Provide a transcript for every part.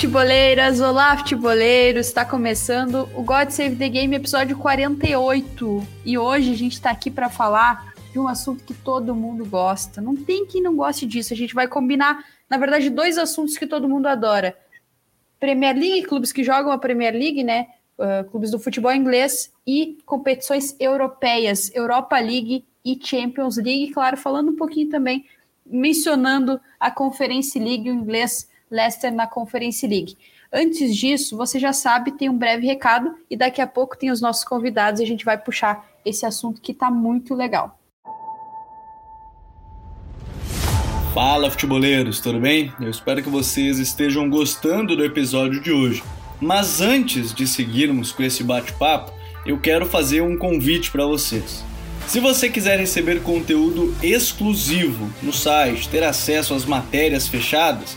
Futeboleiras! Olá, futeboleiros! Está começando o God Save the Game, episódio 48. E hoje a gente está aqui para falar de um assunto que todo mundo gosta. Não tem quem não goste disso. A gente vai combinar, na verdade, dois assuntos que todo mundo adora: Premier League, clubes que jogam a Premier League, né? Uh, clubes do futebol inglês e competições europeias, Europa League e Champions League. Claro, falando um pouquinho também, mencionando a Conference League, o inglês Leicester na Conference League. Antes disso, você já sabe, tem um breve recado e daqui a pouco tem os nossos convidados e a gente vai puxar esse assunto que está muito legal. Fala, futeboleiros, tudo bem? Eu espero que vocês estejam gostando do episódio de hoje. Mas antes de seguirmos com esse bate-papo, eu quero fazer um convite para vocês. Se você quiser receber conteúdo exclusivo no site, ter acesso às matérias fechadas,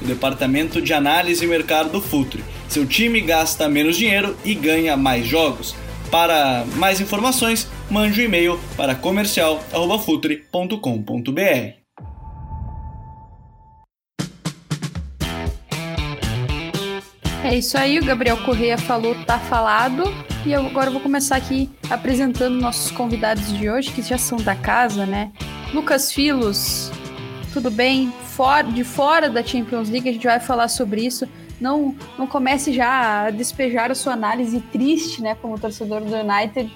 o departamento de análise e mercado do Futuri seu time gasta menos dinheiro e ganha mais jogos. Para mais informações, mande um e-mail para comercial@futre.com.br. É isso aí, o Gabriel Correia falou, tá falado. E eu agora vou começar aqui apresentando nossos convidados de hoje, que já são da casa, né? Lucas Filos, tudo bem? De fora da Champions League, a gente vai falar sobre isso não, não comece já a despejar a sua análise triste, né, como torcedor do United.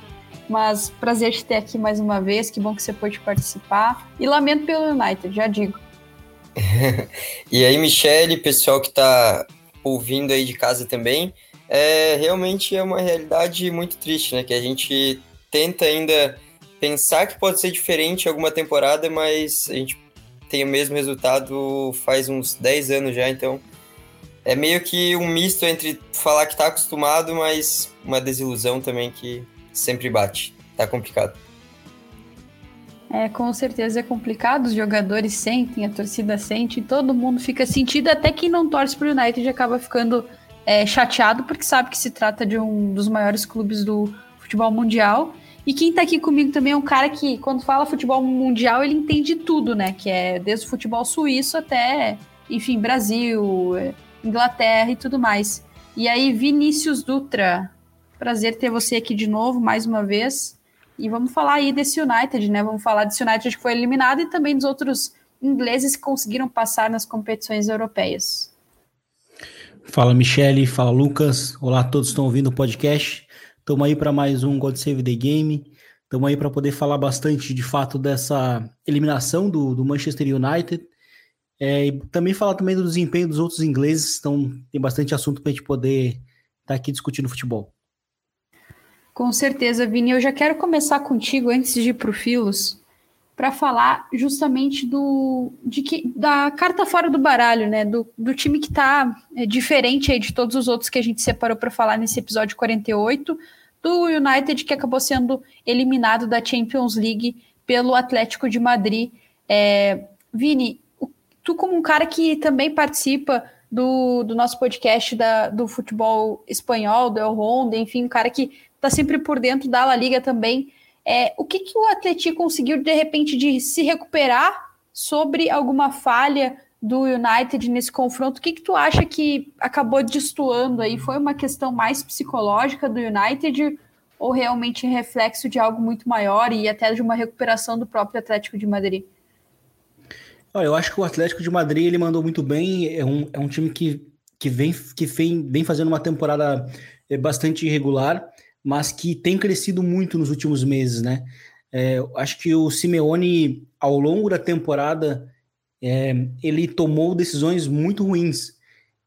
Mas prazer te ter aqui mais uma vez, que bom que você pôde participar. E lamento pelo United, já digo. e aí, Michele, pessoal que está ouvindo aí de casa também, é realmente é uma realidade muito triste, né? Que a gente tenta ainda pensar que pode ser diferente alguma temporada, mas a gente tem o mesmo resultado faz uns 10 anos já, então é meio que um misto entre falar que tá acostumado, mas uma desilusão também que sempre bate. Tá complicado. É, com certeza é complicado, os jogadores sentem, a torcida sente, todo mundo fica sentido, até quem não torce pro United acaba ficando é, chateado, porque sabe que se trata de um dos maiores clubes do futebol mundial. E quem tá aqui comigo também é um cara que, quando fala futebol mundial, ele entende tudo, né? Que é desde o futebol suíço até, enfim, Brasil, é, Inglaterra e tudo mais. E aí, Vinícius Dutra, prazer ter você aqui de novo, mais uma vez. E vamos falar aí desse United, né? Vamos falar desse United que foi eliminado e também dos outros ingleses que conseguiram passar nas competições europeias. Fala, Michele. Fala, Lucas. Olá a todos que estão ouvindo o podcast. Estamos aí para mais um God Save the Game. Estamos aí para poder falar bastante, de fato, dessa eliminação do, do Manchester United é, e também falar também do desempenho dos outros ingleses, então tem bastante assunto para a gente poder estar tá aqui discutindo futebol. Com certeza, Vini. Eu já quero começar contigo antes de ir para o Filos, para falar justamente do de que, da carta fora do baralho, né? Do, do time que está é, diferente aí de todos os outros que a gente separou para falar nesse episódio 48, do United que acabou sendo eliminado da Champions League pelo Atlético de Madrid. É, Vini, tu como um cara que também participa do, do nosso podcast da, do futebol espanhol, do El Ronda, enfim, um cara que está sempre por dentro da La Liga também. É, o que, que o Atleti conseguiu, de repente, de se recuperar sobre alguma falha do United nesse confronto? O que, que tu acha que acabou destoando aí? Foi uma questão mais psicológica do United ou realmente reflexo de algo muito maior e até de uma recuperação do próprio Atlético de Madrid? Eu acho que o Atlético de Madrid ele mandou muito bem. É um, é um time que, que, vem, que vem, vem fazendo uma temporada é, bastante irregular, mas que tem crescido muito nos últimos meses, né? É, acho que o Simeone, ao longo da temporada, é, ele tomou decisões muito ruins.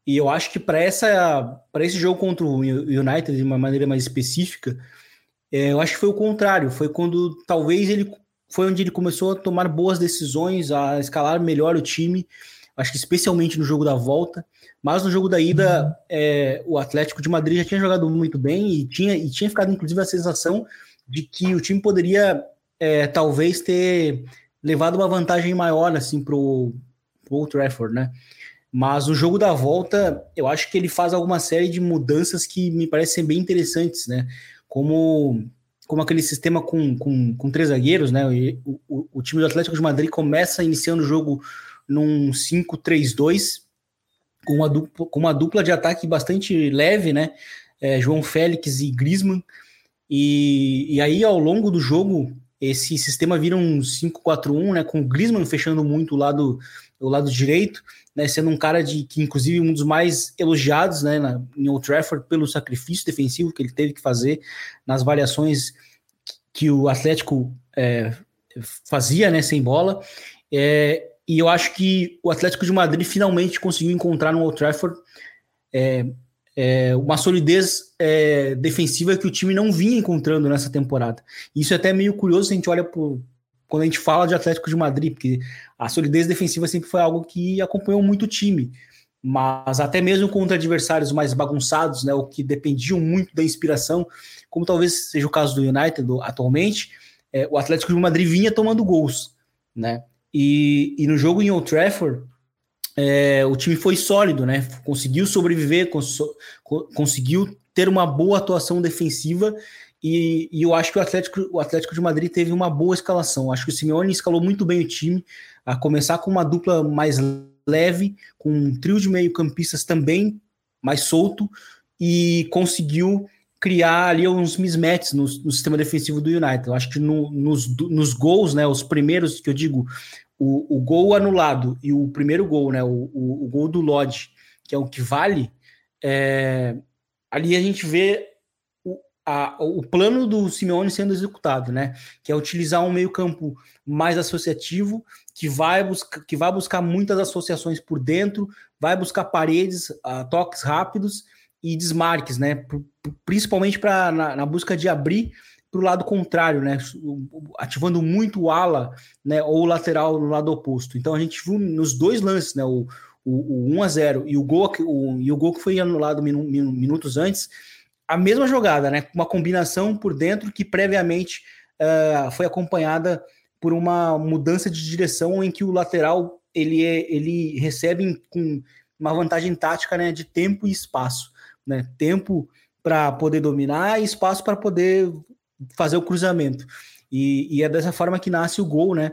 E eu acho que para esse jogo contra o United, de uma maneira mais específica, é, eu acho que foi o contrário. Foi quando talvez ele foi onde ele começou a tomar boas decisões, a escalar melhor o time, acho que especialmente no jogo da volta, mas no jogo da ida é, o Atlético de Madrid já tinha jogado muito bem e tinha, e tinha ficado inclusive a sensação de que o time poderia é, talvez ter levado uma vantagem maior assim para o Old Trafford, né? Mas o jogo da volta, eu acho que ele faz alguma série de mudanças que me parecem bem interessantes, né? Como, como aquele sistema com, com, com três zagueiros, né? O, o, o, time do Atlético de Madrid começa iniciando o jogo num 5-3-2, com uma, dupla, com uma dupla de ataque bastante leve, né? É, João Félix e Griezmann. E, e aí, ao longo do jogo, esse sistema vira um 5-4-1, né? Com o Griezmann fechando muito o lado, o lado direito né, sendo um cara de que, inclusive, um dos mais elogiados né, na, em Old Trafford pelo sacrifício defensivo que ele teve que fazer nas variações que o Atlético é, fazia né, sem bola. É, e eu acho que o Atlético de Madrid finalmente conseguiu encontrar no Old Trafford é, é uma solidez é, defensiva que o time não vinha encontrando nessa temporada. Isso é até meio curioso se a gente olha quando a gente fala de Atlético de Madrid, porque a solidez defensiva sempre foi algo que acompanhou muito o time. Mas até mesmo contra adversários mais bagunçados, né, o que dependiam muito da inspiração, como talvez seja o caso do United atualmente, é, o Atlético de Madrid vinha tomando gols, né? E, e no jogo em Old Trafford, é, o time foi sólido, né? Conseguiu sobreviver, cons conseguiu ter uma boa atuação defensiva e, e, eu acho que o Atlético, o Atlético de Madrid teve uma boa escalação. Acho que o Simeone escalou muito bem o time, a começar com uma dupla mais leve, com um trio de meio-campistas também mais solto, e conseguiu criar ali uns mismatches no, no sistema defensivo do United. Eu acho que no, nos, nos gols, né, os primeiros que eu digo, o, o gol anulado e o primeiro gol, né, o, o, o gol do Lodge, que é o que vale, é, ali a gente vê a, o plano do Simeone sendo executado, né? Que é utilizar um meio-campo mais associativo, que vai, buscar, que vai buscar muitas associações por dentro, vai buscar paredes, uh, toques rápidos e desmarques, né? Principalmente para na, na, busca de abrir para o lado contrário, né? Ativando muito o ala, né? Ou o lateral no lado oposto. Então a gente viu nos dois lances, né? O, o, o 1 a 0 e o gol, o, e o gol que foi anulado minutos antes a mesma jogada, né? Uma combinação por dentro que previamente uh, foi acompanhada por uma mudança de direção em que o lateral ele, é, ele recebe com uma vantagem tática né, de tempo e espaço. Né? Tempo para poder dominar e espaço para poder fazer o cruzamento. E, e, é dessa forma que nasce o gol né,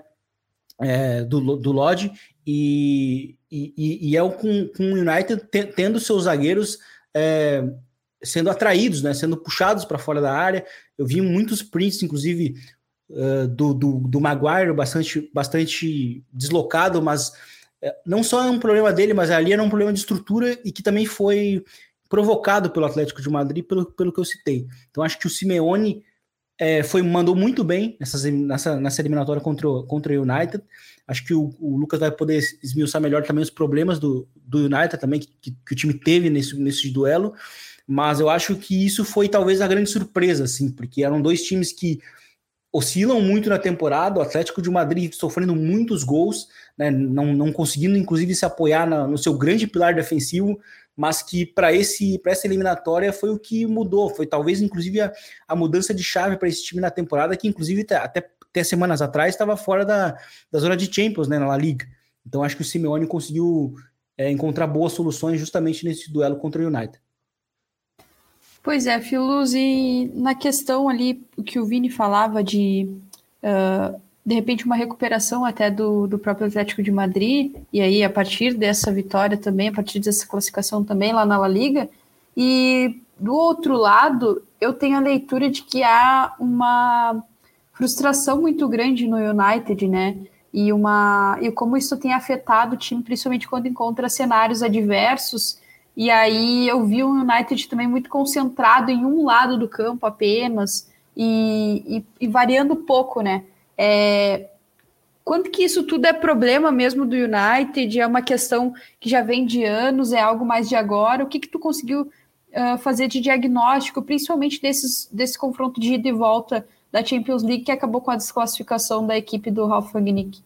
é, do, do Lodge, e, e, e, é o com, com o United tendo seus zagueiros é, sendo atraídos, né, sendo puxados para fora da área. Eu vi muitos prints, inclusive uh, do, do, do Maguire, bastante, bastante deslocado, mas uh, não só é um problema dele, mas ali era um problema de estrutura e que também foi provocado pelo Atlético de Madrid, pelo, pelo que eu citei. Então acho que o Simeone é, foi, mandou muito bem nessas, nessa, nessa eliminatória contra contra o United. Acho que o, o, Lucas vai poder esmiuçar melhor também os problemas do, do United também, que, que, que o time teve nesse, nesse duelo. Mas eu acho que isso foi talvez a grande surpresa, assim, porque eram dois times que oscilam muito na temporada, o Atlético de Madrid sofrendo muitos gols, né, não, não conseguindo inclusive se apoiar na, no seu grande pilar defensivo, mas que para esse para essa eliminatória foi o que mudou, foi talvez inclusive a, a mudança de chave para esse time na temporada, que inclusive até, até semanas atrás estava fora da, da zona de Champions, né, na Liga. Então acho que o Simeone conseguiu é, encontrar boas soluções justamente nesse duelo contra o United. Pois é, Filos, e na questão ali que o Vini falava de uh, de repente uma recuperação até do, do próprio Atlético de Madrid, e aí a partir dessa vitória também, a partir dessa classificação também lá na La Liga, e do outro lado, eu tenho a leitura de que há uma frustração muito grande no United, né? E uma e como isso tem afetado o time, principalmente quando encontra cenários adversos e aí eu vi o United também muito concentrado em um lado do campo apenas e, e, e variando pouco, né? É, quanto que isso tudo é problema mesmo do United? É uma questão que já vem de anos, é algo mais de agora? O que que tu conseguiu uh, fazer de diagnóstico, principalmente desses, desse confronto de ida e volta da Champions League que acabou com a desclassificação da equipe do Ralf Rangnick?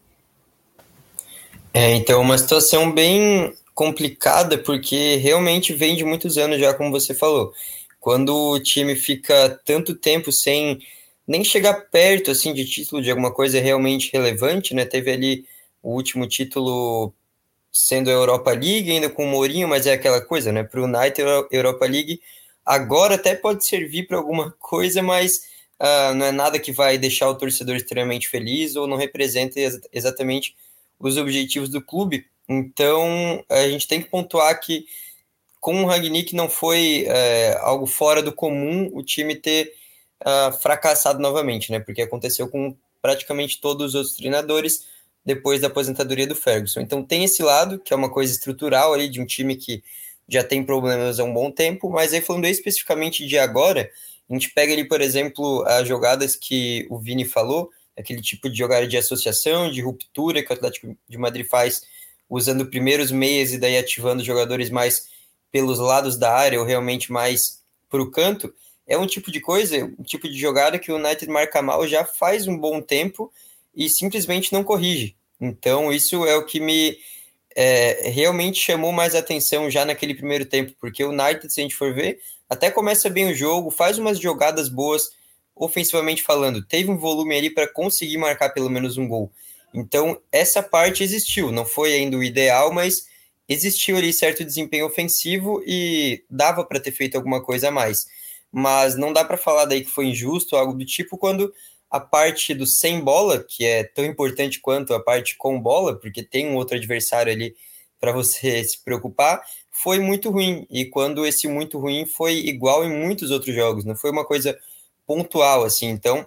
É, então, uma situação bem complicada, porque realmente vem de muitos anos já, como você falou. Quando o time fica tanto tempo sem nem chegar perto assim de título de alguma coisa realmente relevante, né? Teve ali o último título sendo a Europa League, ainda com o Mourinho, mas é aquela coisa, né? Para o United, Europa League agora até pode servir para alguma coisa, mas uh, não é nada que vai deixar o torcedor extremamente feliz ou não representa ex exatamente os objetivos do clube. Então, a gente tem que pontuar que com o Ragnick não foi é, algo fora do comum o time ter uh, fracassado novamente, né? Porque aconteceu com praticamente todos os outros treinadores depois da aposentadoria do Ferguson. Então tem esse lado, que é uma coisa estrutural ali de um time que já tem problemas há um bom tempo, mas aí falando especificamente de agora, a gente pega ali, por exemplo, as jogadas que o Vini falou, aquele tipo de jogada de associação, de ruptura que o Atlético de Madrid faz usando primeiros meias e daí ativando jogadores mais pelos lados da área ou realmente mais para o canto, é um tipo de coisa, um tipo de jogada que o United marca mal já faz um bom tempo e simplesmente não corrige. Então, isso é o que me é, realmente chamou mais atenção já naquele primeiro tempo, porque o United, se a gente for ver, até começa bem o jogo, faz umas jogadas boas, ofensivamente falando, teve um volume ali para conseguir marcar pelo menos um gol. Então, essa parte existiu, não foi ainda o ideal, mas existiu ali certo desempenho ofensivo e dava para ter feito alguma coisa a mais. Mas não dá para falar daí que foi injusto, algo do tipo, quando a parte do sem bola, que é tão importante quanto a parte com bola, porque tem um outro adversário ali para você se preocupar, foi muito ruim. E quando esse muito ruim foi igual em muitos outros jogos, não foi uma coisa pontual assim. Então,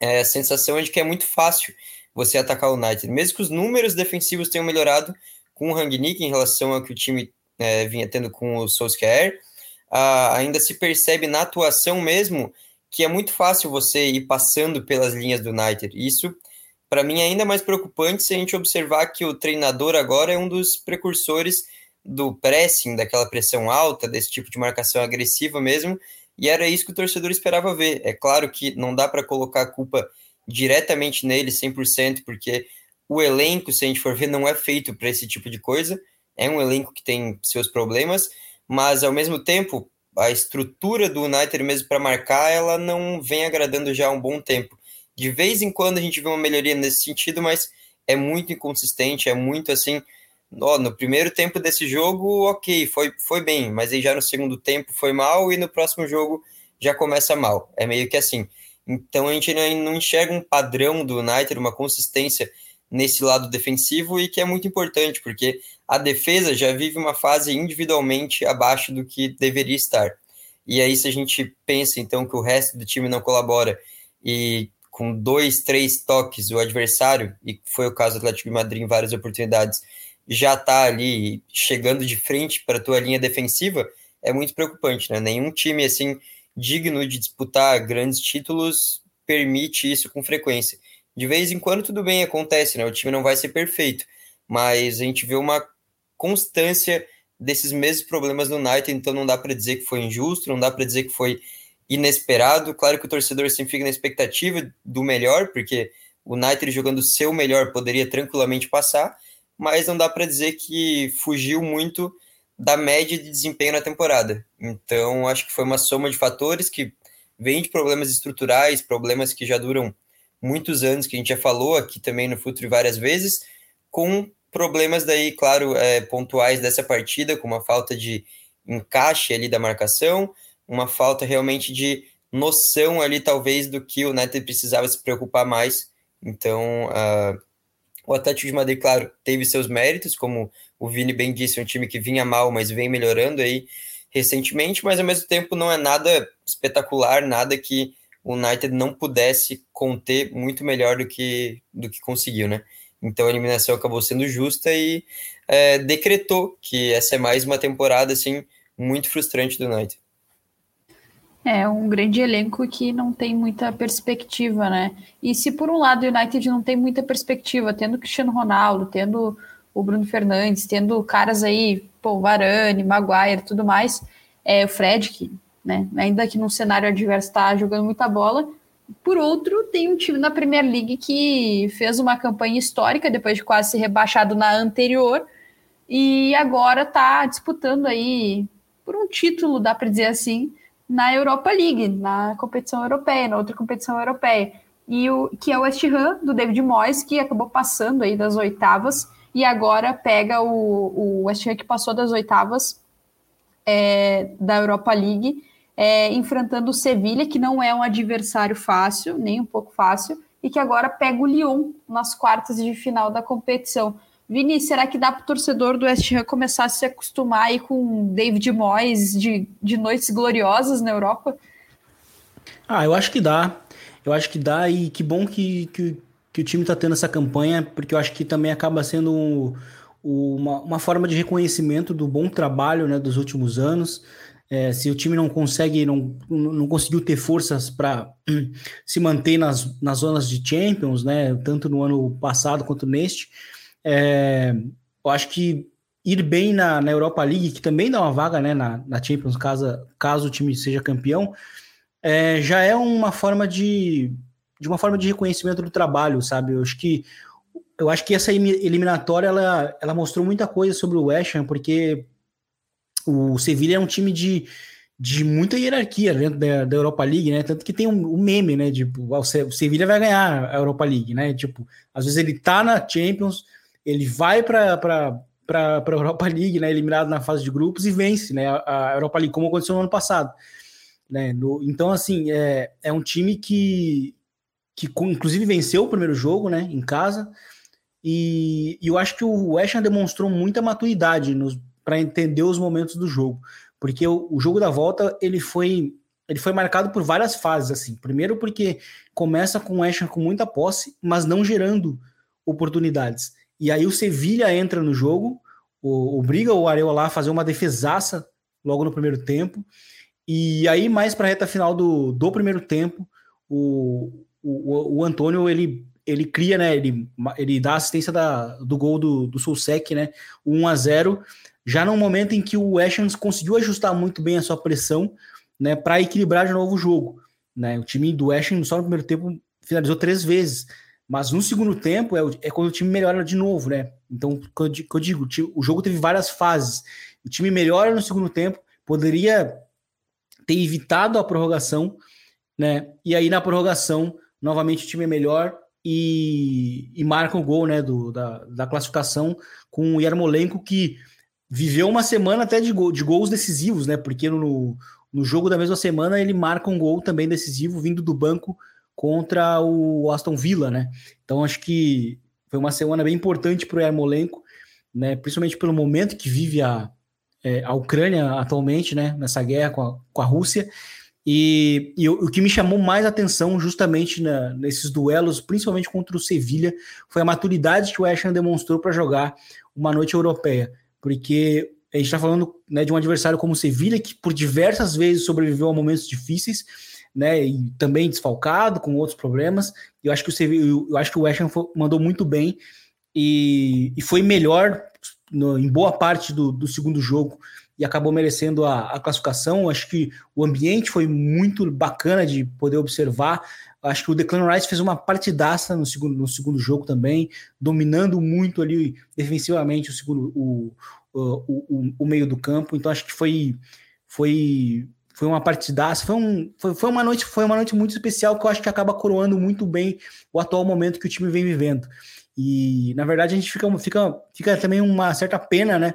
é, a sensação é de que é muito fácil você atacar o United. Mesmo que os números defensivos tenham melhorado com o Rangnick em relação ao que o time é, vinha tendo com o Solskjaer, ainda se percebe na atuação mesmo que é muito fácil você ir passando pelas linhas do United. Isso, para mim, é ainda mais preocupante se a gente observar que o treinador agora é um dos precursores do pressing, daquela pressão alta, desse tipo de marcação agressiva mesmo, e era isso que o torcedor esperava ver. É claro que não dá para colocar a culpa diretamente nele 100%, porque o elenco, se a gente for ver, não é feito para esse tipo de coisa. É um elenco que tem seus problemas, mas ao mesmo tempo, a estrutura do United mesmo para marcar, ela não vem agradando já há um bom tempo. De vez em quando a gente vê uma melhoria nesse sentido, mas é muito inconsistente, é muito assim. Ó, no primeiro tempo desse jogo, ok, foi, foi bem, mas aí já no segundo tempo foi mal e no próximo jogo já começa mal. É meio que assim. Então a gente não enxerga um padrão do United, uma consistência nesse lado defensivo e que é muito importante, porque a defesa já vive uma fase individualmente abaixo do que deveria estar. E aí, se a gente pensa então que o resto do time não colabora e com dois, três toques o adversário, e foi o caso do Atlético de Madrid em várias oportunidades, já está ali chegando de frente para a tua linha defensiva, é muito preocupante, né? Nenhum time assim digno de disputar grandes títulos permite isso com frequência. De vez em quando tudo bem acontece, né? O time não vai ser perfeito, mas a gente vê uma constância desses mesmos problemas no United, então não dá para dizer que foi injusto, não dá para dizer que foi inesperado. Claro que o torcedor sempre fica na expectativa do melhor, porque o United jogando o seu melhor poderia tranquilamente passar, mas não dá para dizer que fugiu muito da média de desempenho na temporada. Então, acho que foi uma soma de fatores que vem de problemas estruturais, problemas que já duram muitos anos, que a gente já falou aqui também no Futuro várias vezes, com problemas daí, claro, é, pontuais dessa partida, com uma falta de encaixe ali da marcação, uma falta realmente de noção ali, talvez, do que o United precisava se preocupar mais. Então, uh, o Atlético de Madrid, claro, teve seus méritos, como o Vini bem disse, um time que vinha mal, mas vem melhorando aí recentemente, mas ao mesmo tempo não é nada espetacular, nada que o United não pudesse conter muito melhor do que, do que conseguiu, né? Então a eliminação acabou sendo justa e é, decretou que essa é mais uma temporada assim muito frustrante do United. É um grande elenco que não tem muita perspectiva, né? E se por um lado o United não tem muita perspectiva, tendo Cristiano Ronaldo, tendo o Bruno Fernandes, tendo caras aí, pô, Varane, Maguire, tudo mais, é o Fred que né? Ainda que no cenário adverso está jogando muita bola, Por outro, tem um time na Premier League que fez uma campanha histórica depois de quase ser rebaixado na anterior e agora está disputando aí por um título, dá para dizer assim, na Europa League, na competição europeia, na outra competição europeia. E o que é o West Ham do David Moyes, que acabou passando aí das oitavas e agora pega o, o West Ham que passou das oitavas é, da Europa League, é, enfrentando o Sevilha, que não é um adversário fácil, nem um pouco fácil, e que agora pega o Lyon nas quartas de final da competição. Vini, será que dá para o torcedor do West Ham começar a se acostumar aí com David Moyes de, de noites gloriosas na Europa? Ah, eu acho que dá. Eu acho que dá e que bom que, que, que o time está tendo essa campanha, porque eu acho que também acaba sendo um, uma, uma forma de reconhecimento do bom trabalho né, dos últimos anos. É, se o time não consegue, não, não conseguiu ter forças para se manter nas, nas zonas de Champions, né, tanto no ano passado quanto neste, é, eu acho que ir bem na, na, Europa League, que também dá uma vaga né, na, na Champions, caso, caso o time seja campeão, é, já é uma forma de, de uma forma de reconhecimento do trabalho, sabe? Eu acho que eu acho que essa eliminatória ela, ela mostrou muita coisa sobre o West Ham, porque o Sevilla é um time de, de muita hierarquia dentro da, da Europa League, né? Tanto que tem um, um meme, né? Tipo, o Sevilla vai ganhar a Europa League, né? Tipo, às vezes ele tá na Champions, ele vai para para a Europa League, né, eliminado na fase de grupos e vence, né, a, Europa League como aconteceu no ano passado, né? No, então assim é, é um time que que inclusive venceu o primeiro jogo, né, em casa. E, e eu acho que o West Ham demonstrou muita maturidade para entender os momentos do jogo, porque o, o jogo da volta ele foi ele foi marcado por várias fases assim. Primeiro porque começa com o Ham com muita posse, mas não gerando oportunidades. E aí o Sevilha entra no jogo, o, obriga o Areola a fazer uma defesaça logo no primeiro tempo. E aí, mais para a reta final do, do primeiro tempo, o, o, o Antônio ele, ele cria, né? Ele, ele dá assistência da, do gol do, do Sulsec, né? 1 a 0 já no momento em que o Ashens conseguiu ajustar muito bem a sua pressão, né? Para equilibrar de novo o jogo. Né? O time do Ashens só no primeiro tempo finalizou três vezes. Mas no segundo tempo é, é quando o time melhora de novo, né? Então, quando eu digo, o jogo teve várias fases. O time melhora no segundo tempo, poderia ter evitado a prorrogação, né? E aí na prorrogação, novamente o time é melhor e, e marca o gol, né? Do, da, da classificação com o Yarmolenko, que viveu uma semana até de, gol, de gols decisivos, né? Porque no, no jogo da mesma semana ele marca um gol também decisivo vindo do banco contra o Aston Villa, né? Então acho que foi uma semana bem importante para o Yarmolenko, né? Principalmente pelo momento que vive a, é, a Ucrânia atualmente, né? Nessa guerra com a, com a Rússia. E, e o, que me chamou mais atenção justamente na, nesses duelos, principalmente contra o Sevilha, foi a maturidade que o Ashton demonstrou para jogar uma noite europeia. Porque a gente está falando né, de um adversário como o Sevilha, que por diversas vezes sobreviveu a momentos difíceis, né? E também desfalcado, com outros problemas. Eu acho que o CV, eu acho que o West Ham mandou muito bem e, e foi melhor no, em boa parte do, do, segundo jogo e acabou merecendo a, a classificação. Eu acho que o ambiente foi muito bacana de poder observar. Acho que o Declan Rice fez uma partidaça no segundo, no segundo jogo também, dominando muito ali defensivamente o segundo o, o, o, o meio do campo. Então acho que foi foi foi uma partidaça, foi, um, foi, foi, uma noite, foi uma noite muito especial que eu acho que acaba coroando muito bem o atual momento que o time vem vivendo. E na verdade a gente fica, fica, fica também uma certa pena, né?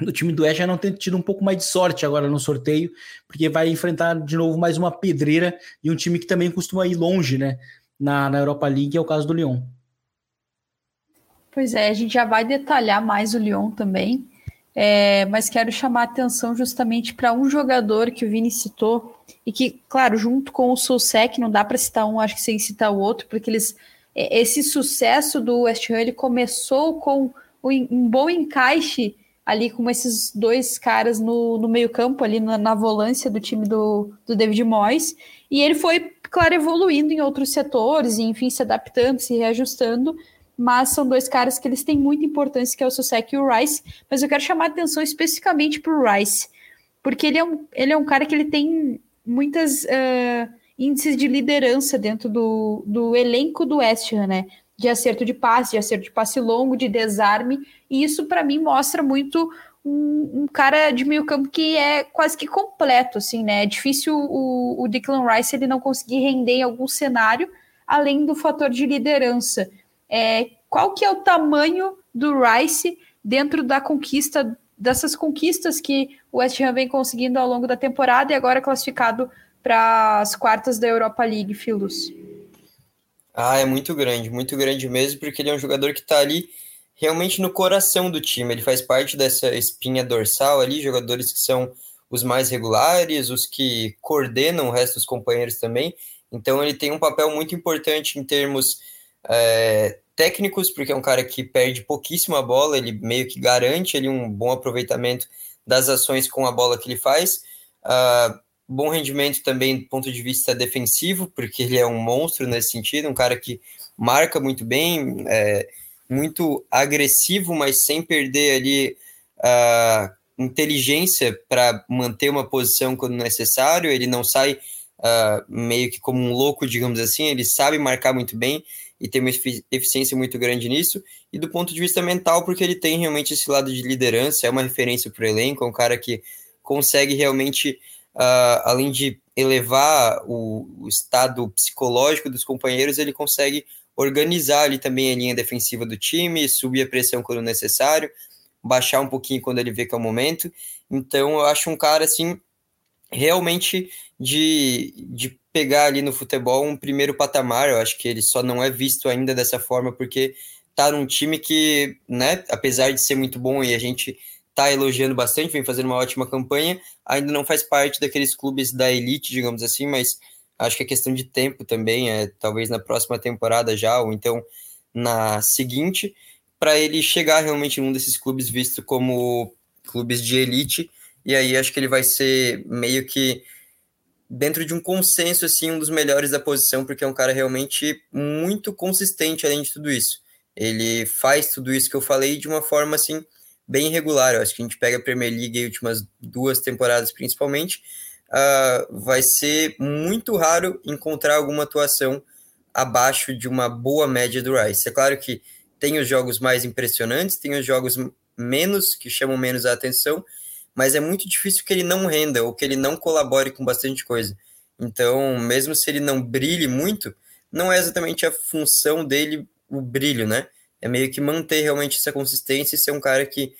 O time do Oeste já não ter tido um pouco mais de sorte agora no sorteio, porque vai enfrentar de novo mais uma pedreira e um time que também costuma ir longe, né? Na, na Europa League, é o caso do Lyon. Pois é, a gente já vai detalhar mais o Lyon também. É, mas quero chamar a atenção justamente para um jogador que o Vini citou, e que, claro, junto com o Sousek, não dá para citar um, acho que sem citar o outro, porque eles é, esse sucesso do West Ham ele começou com um bom encaixe ali com esses dois caras no, no meio-campo, ali na, na, volância do time do, do David Moyes, e ele foi, claro, evoluindo em outros setores, e enfim, se adaptando, se reajustando, mas são dois caras que eles têm muita importância, que é o Susek e o Rice, mas eu quero chamar atenção especificamente para o Rice, porque ele é, um, ele é um cara que ele tem muitas uh, índices de liderança dentro do, do elenco do West Ham, né? De acerto de passe, de acerto de passe longo, de desarme, e isso para mim mostra muito um, um, cara de meio campo que é quase que completo, assim, né? É difícil o, o Declan Rice ele não conseguir render em algum cenário, além do fator de liderança. É, qual que é o tamanho do Rice dentro da conquista, dessas conquistas que o West Ham vem conseguindo ao longo da temporada e agora classificado para as quartas da Europa League, Filos? Ah, é muito grande, muito grande mesmo, porque ele é um jogador que está ali realmente no coração do time. Ele faz parte dessa espinha dorsal ali, jogadores que são os mais regulares, os que coordenam o resto dos companheiros também. Então ele tem um papel muito importante em termos é, técnicos, porque é um cara que perde pouquíssima bola, ele meio que garante ali um bom aproveitamento das ações com a bola que ele faz. Uh, bom rendimento também do ponto de vista defensivo, porque ele é um monstro nesse sentido, um cara que marca muito bem, é, muito agressivo, mas sem perder ali a inteligência para manter uma posição quando necessário. Ele não sai uh, meio que como um louco, digamos assim, ele sabe marcar muito bem e tem uma eficiência muito grande nisso. E do ponto de vista mental, porque ele tem realmente esse lado de liderança, é uma referência para o elenco, é um cara que consegue realmente, uh, além de elevar o, o estado psicológico dos companheiros, ele consegue organizar ali também a linha defensiva do time, subir a pressão quando necessário, baixar um pouquinho quando ele vê que é o momento. Então, eu acho um cara assim realmente de, de pegar ali no futebol um primeiro patamar. Eu acho que ele só não é visto ainda dessa forma porque tá num time que, né, apesar de ser muito bom e a gente tá elogiando bastante, vem fazendo uma ótima campanha, ainda não faz parte daqueles clubes da elite, digamos assim, mas Acho que é questão de tempo também, é talvez na próxima temporada já, ou então na seguinte, para ele chegar realmente em um desses clubes visto como clubes de elite, e aí acho que ele vai ser meio que dentro de um consenso assim um dos melhores da posição, porque é um cara realmente muito consistente além de tudo isso. Ele faz tudo isso que eu falei de uma forma assim bem regular. Eu acho que a gente pega a Premier League as últimas duas temporadas principalmente, uh, vai ser muito raro encontrar alguma atuação abaixo de uma boa média do Rice. É claro que tem os jogos mais impressionantes, tem os jogos menos, que chamam menos a atenção, mas é muito difícil que ele não renda ou que ele não colabore com bastante coisa. Então, mesmo se ele não brilhe muito, não é exatamente a função dele o brilho, né? É meio que manter realmente essa consistência e ser um cara que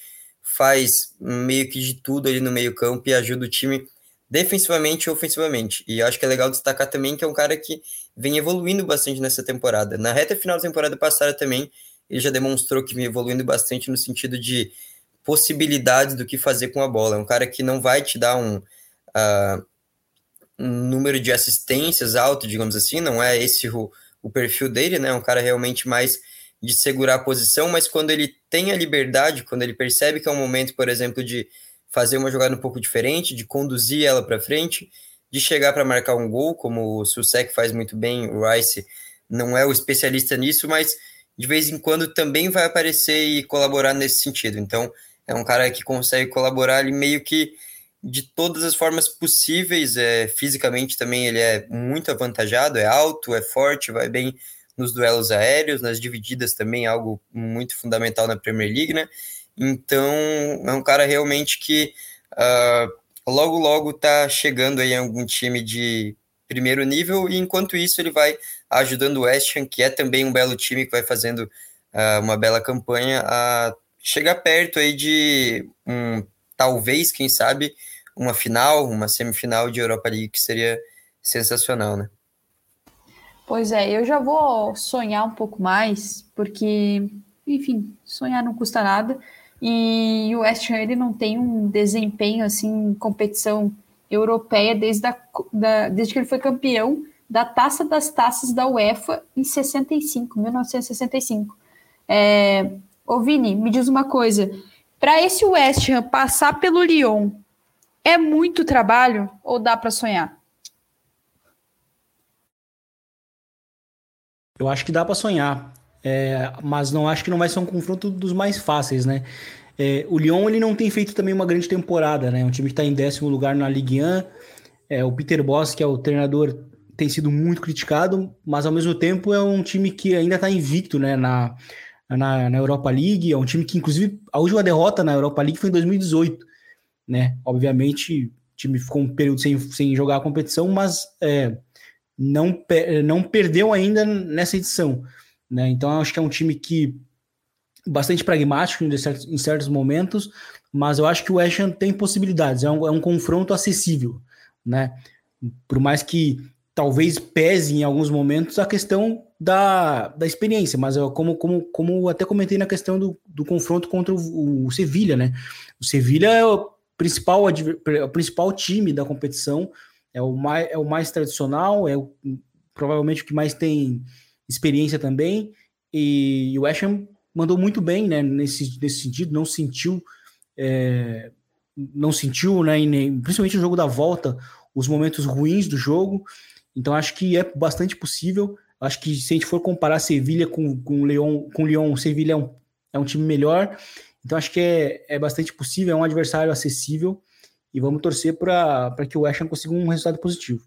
faz meio que de tudo ali no meio campo e ajuda o time defensivamente e ofensivamente. E acho que é legal destacar também que é um cara que vem evoluindo bastante nessa temporada. Na reta final da temporada passada também, ele já demonstrou que vem evoluindo bastante no sentido de possibilidades do que fazer com a bola. É um cara que não vai te dar um, uh, um número de assistências alto, digamos assim, não é esse o, o perfil dele, né? É um cara realmente mais de segurar a posição, mas quando ele tem a liberdade, quando ele percebe que é um momento, por exemplo, de fazer uma jogada um pouco diferente, de conduzir ela para frente, de chegar para marcar um gol, como o Susek faz muito bem, o Rice não é o especialista nisso, mas de vez em quando também vai aparecer e colaborar nesse sentido. Então, é um cara que consegue colaborar ali meio que de todas as formas possíveis. É, fisicamente também ele é muito avantajado, é alto, é forte, vai bem nos duelos aéreos, nas divididas também, algo muito fundamental na Premier League, né? Então, é um cara realmente que uh, logo, logo tá chegando aí em algum time de primeiro nível, e enquanto isso ele vai ajudando o West Ham, que é também um belo time que vai fazendo uh, uma bela campanha, a chegar perto aí de um, talvez, quem sabe, uma final, uma semifinal de Europa League, que seria sensacional, né? Pois é, eu já vou sonhar um pouco mais, porque, enfim, sonhar não custa nada. E o West Ham ele não tem um desempenho assim em competição europeia desde, a, da, desde que ele foi campeão da Taça das Taças da UEFA em 65, 1965. É, ô Vini, me diz uma coisa. Para esse West Ham passar pelo Lyon, é muito trabalho ou dá para sonhar? Eu acho que dá para sonhar. É, mas não acho que não vai ser um confronto dos mais fáceis, né? É, o Lyon ele não tem feito também uma grande temporada, né? Um time que está em décimo lugar na Ligue 1. É, o Peter Boss, que é o treinador, tem sido muito criticado, mas ao mesmo tempo é um time que ainda está invicto né, na, na, na, Europa League. É um time que, inclusive, a última derrota na Europa League foi em 2018. Né? Obviamente, o time ficou um período sem, sem jogar a competição, mas é, não, não perdeu ainda nessa edição. Né? Então, acho que é um time que bastante pragmático em certos, em certos momentos, mas eu acho que o West Ham tem possibilidades. É um, é um confronto acessível. Né? Por mais que talvez pese em alguns momentos a questão da, da experiência, mas eu, como, como, como até comentei na questão do, do confronto contra o, o Sevilha, né? O Sevilha é o principal, o principal time da competição, é o mais, é o mais tradicional, é o, provavelmente o que mais tem experiência também, e, e o West Ham mandou muito bem, né, nesse, nesse sentido, não sentiu, é, não sentiu, né, principalmente no jogo da volta, os momentos ruins do jogo, então acho que é bastante possível. Acho que se a gente for comparar Sevilha com, com Leão, com Sevilha é um, é um time melhor. Então acho que é, é bastante possível, é um adversário acessível e vamos torcer para que o West Ham consiga um resultado positivo.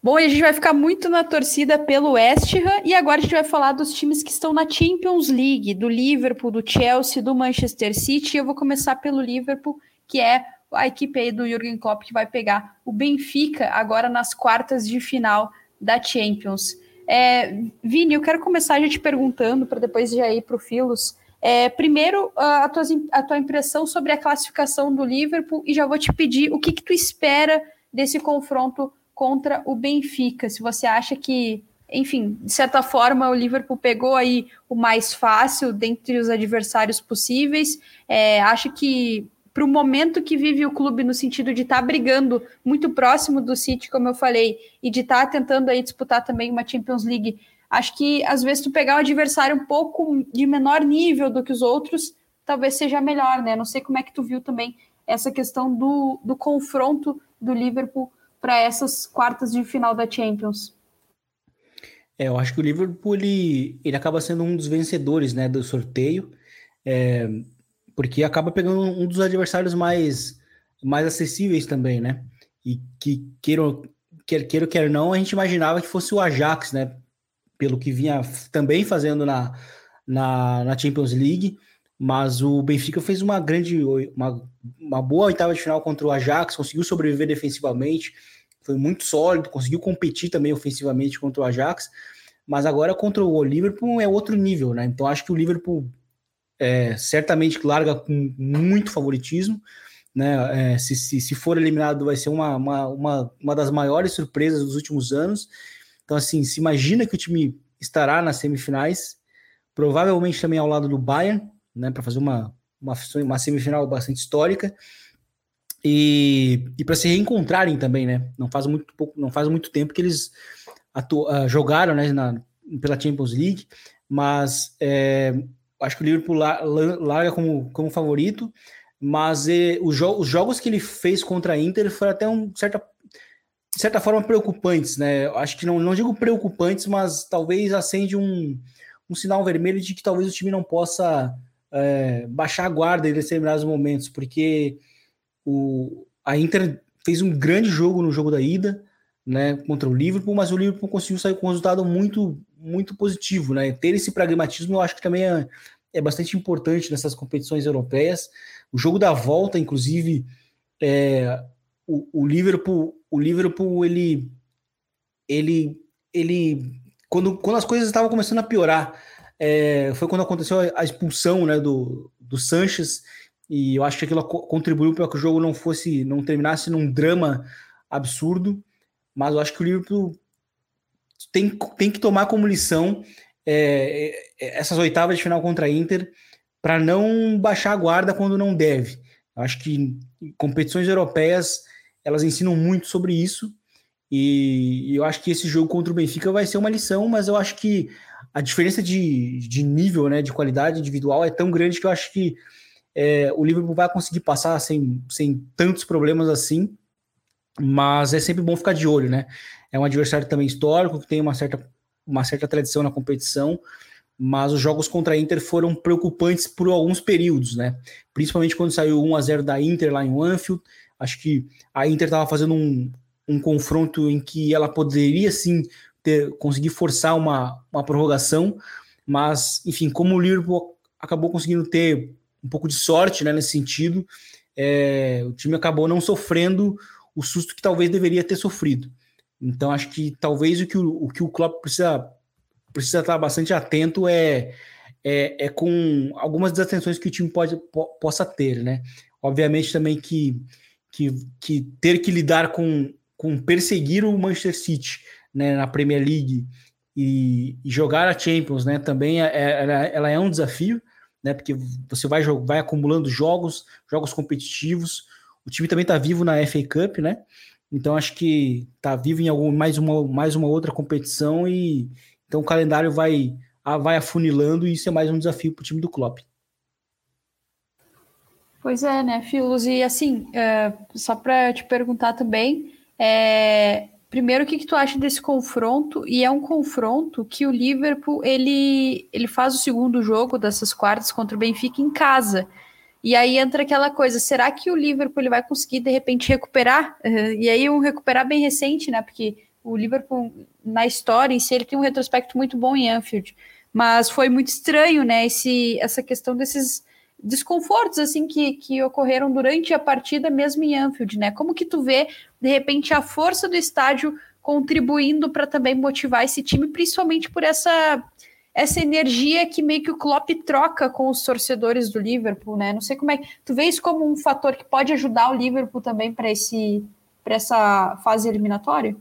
Bom, e a gente vai ficar muito na torcida pelo West Ham e agora a gente vai falar dos times que estão na Champions League, do Liverpool, do Chelsea, do Manchester City. Eu vou começar pelo Liverpool, que é a equipe aí do Jürgen Klopp que vai pegar o Benfica agora nas quartas de final da Champions. É, Vini, eu quero começar já te perguntando, para depois já ir para o Filos. É, primeiro, a tua, a tua impressão sobre a classificação do Liverpool e já vou te pedir o que, que tu espera desse confronto contra o Benfica. Se você acha que, enfim, de certa forma, o Liverpool pegou aí o mais fácil dentre os adversários possíveis. É, acha que para o momento que vive o clube, no sentido de estar tá brigando muito próximo do City, como eu falei, e de estar tá tentando aí disputar também uma Champions League. Acho que às vezes tu pegar um adversário um pouco de menor nível do que os outros, talvez seja melhor, né? Não sei como é que tu viu também essa questão do, do confronto do Liverpool para essas quartas de final da Champions. É, eu acho que o Liverpool ele, ele acaba sendo um dos vencedores né, do sorteio. É, porque acaba pegando um dos adversários mais, mais acessíveis também, né? E que, queira, quer queira, quer não, a gente imaginava que fosse o Ajax, né? Pelo que vinha também fazendo na, na, na Champions League, mas o Benfica fez uma grande, uma, uma boa oitava de final contra o Ajax, conseguiu sobreviver defensivamente, foi muito sólido, conseguiu competir também ofensivamente contra o Ajax, mas agora contra o Liverpool é outro nível, né? Então acho que o Liverpool é, certamente larga com muito favoritismo. Né? É, se, se, se, for eliminado, vai ser uma, uma, uma, uma, das maiores surpresas dos últimos anos. Então, assim, se imagina que o time estará nas semifinais, provavelmente também ao lado do Bayern, né, para fazer uma, uma, uma semifinal bastante histórica. E, e para se reencontrarem também, né? Não faz muito pouco, não faz muito tempo que eles atu, uh, jogaram né, na, pela Champions League, mas é, acho que o Liverpool larga como, como favorito, mas os, jo os, jogos que ele fez contra a Inter foram até um certa, de certa forma preocupantes, né? Acho que não, não digo preocupantes, mas talvez acende um, um sinal vermelho de que talvez o time não possa é, baixar a guarda em determinados momentos, porque o, a Inter fez um grande jogo no jogo da ida, né, contra o Liverpool, mas o Liverpool conseguiu sair com um resultado muito muito positivo, né? Ter esse pragmatismo eu acho que também é, é bastante importante nessas competições europeias. O jogo da volta, inclusive, é, o, o, Liverpool, o Liverpool, ele, ele, ele, quando, quando as coisas estavam começando a piorar, é, foi quando aconteceu a, expulsão, né, do, do Sanches, e eu acho que aquilo contribuiu para que o jogo não fosse, não terminasse num drama absurdo, mas eu acho que o Liverpool tem, tem que tomar como lição é, é, essas oitavas de final contra a Inter para não baixar a guarda quando não deve. Eu acho que competições europeias elas ensinam muito sobre isso e, eu acho que esse jogo contra o Benfica vai ser uma lição, mas eu acho que a diferença de, de nível, né, de qualidade individual é tão grande que eu acho que é, o Liverpool vai conseguir passar sem, sem tantos problemas assim, mas é sempre bom ficar de olho, né? É um adversário também histórico, que tem uma certa, uma certa tradição na competição, mas os jogos contra a Inter foram preocupantes por alguns períodos, né? Principalmente quando saiu 1 a 0 da Inter lá em Anfield. Acho que a Inter estava fazendo um, um confronto em que ela poderia sim ter, conseguir forçar uma, uma prorrogação, mas, enfim, como o Liverpool acabou conseguindo ter um pouco de sorte né, nesse sentido, é, o time acabou não sofrendo o susto que talvez deveria ter sofrido. Então, acho que talvez o que o, o, que o Klopp precisa, precisa estar bastante atento é, é, é com algumas desatenções que o time pode, po, possa ter, né? Obviamente também que, que, que ter que lidar com, com perseguir o Manchester City né, na Premier League e, e jogar a Champions, né? Também é, é, ela, ela é um desafio, né? Porque você vai, vai acumulando jogos, jogos competitivos. O time também está vivo na FA Cup, né? Então acho que está vivo em algum, mais, uma, mais uma outra competição e então o calendário vai, vai afunilando e isso é mais um desafio para o time do Klopp. Pois é, né, Filos? E assim, é, só para te perguntar também, é, Primeiro, o que, que tu acha desse confronto? E é um confronto que o Liverpool ele, ele faz o segundo jogo dessas quartas contra o Benfica em casa. E aí entra aquela coisa: será que o Liverpool ele vai conseguir de repente recuperar? Uh, e aí um recuperar bem recente, né? Porque o Liverpool na história em si ele tem um retrospecto muito bom em Anfield, mas foi muito estranho, né? Esse, essa questão desses desconfortos assim que, que ocorreram durante a partida mesmo em Anfield, né? Como que tu vê de repente a força do estádio contribuindo para também motivar esse time, principalmente por essa essa energia que meio que o Klopp troca com os torcedores do Liverpool, né? Não sei como é tu vê isso como um fator que pode ajudar o Liverpool também para esse para essa fase eliminatória?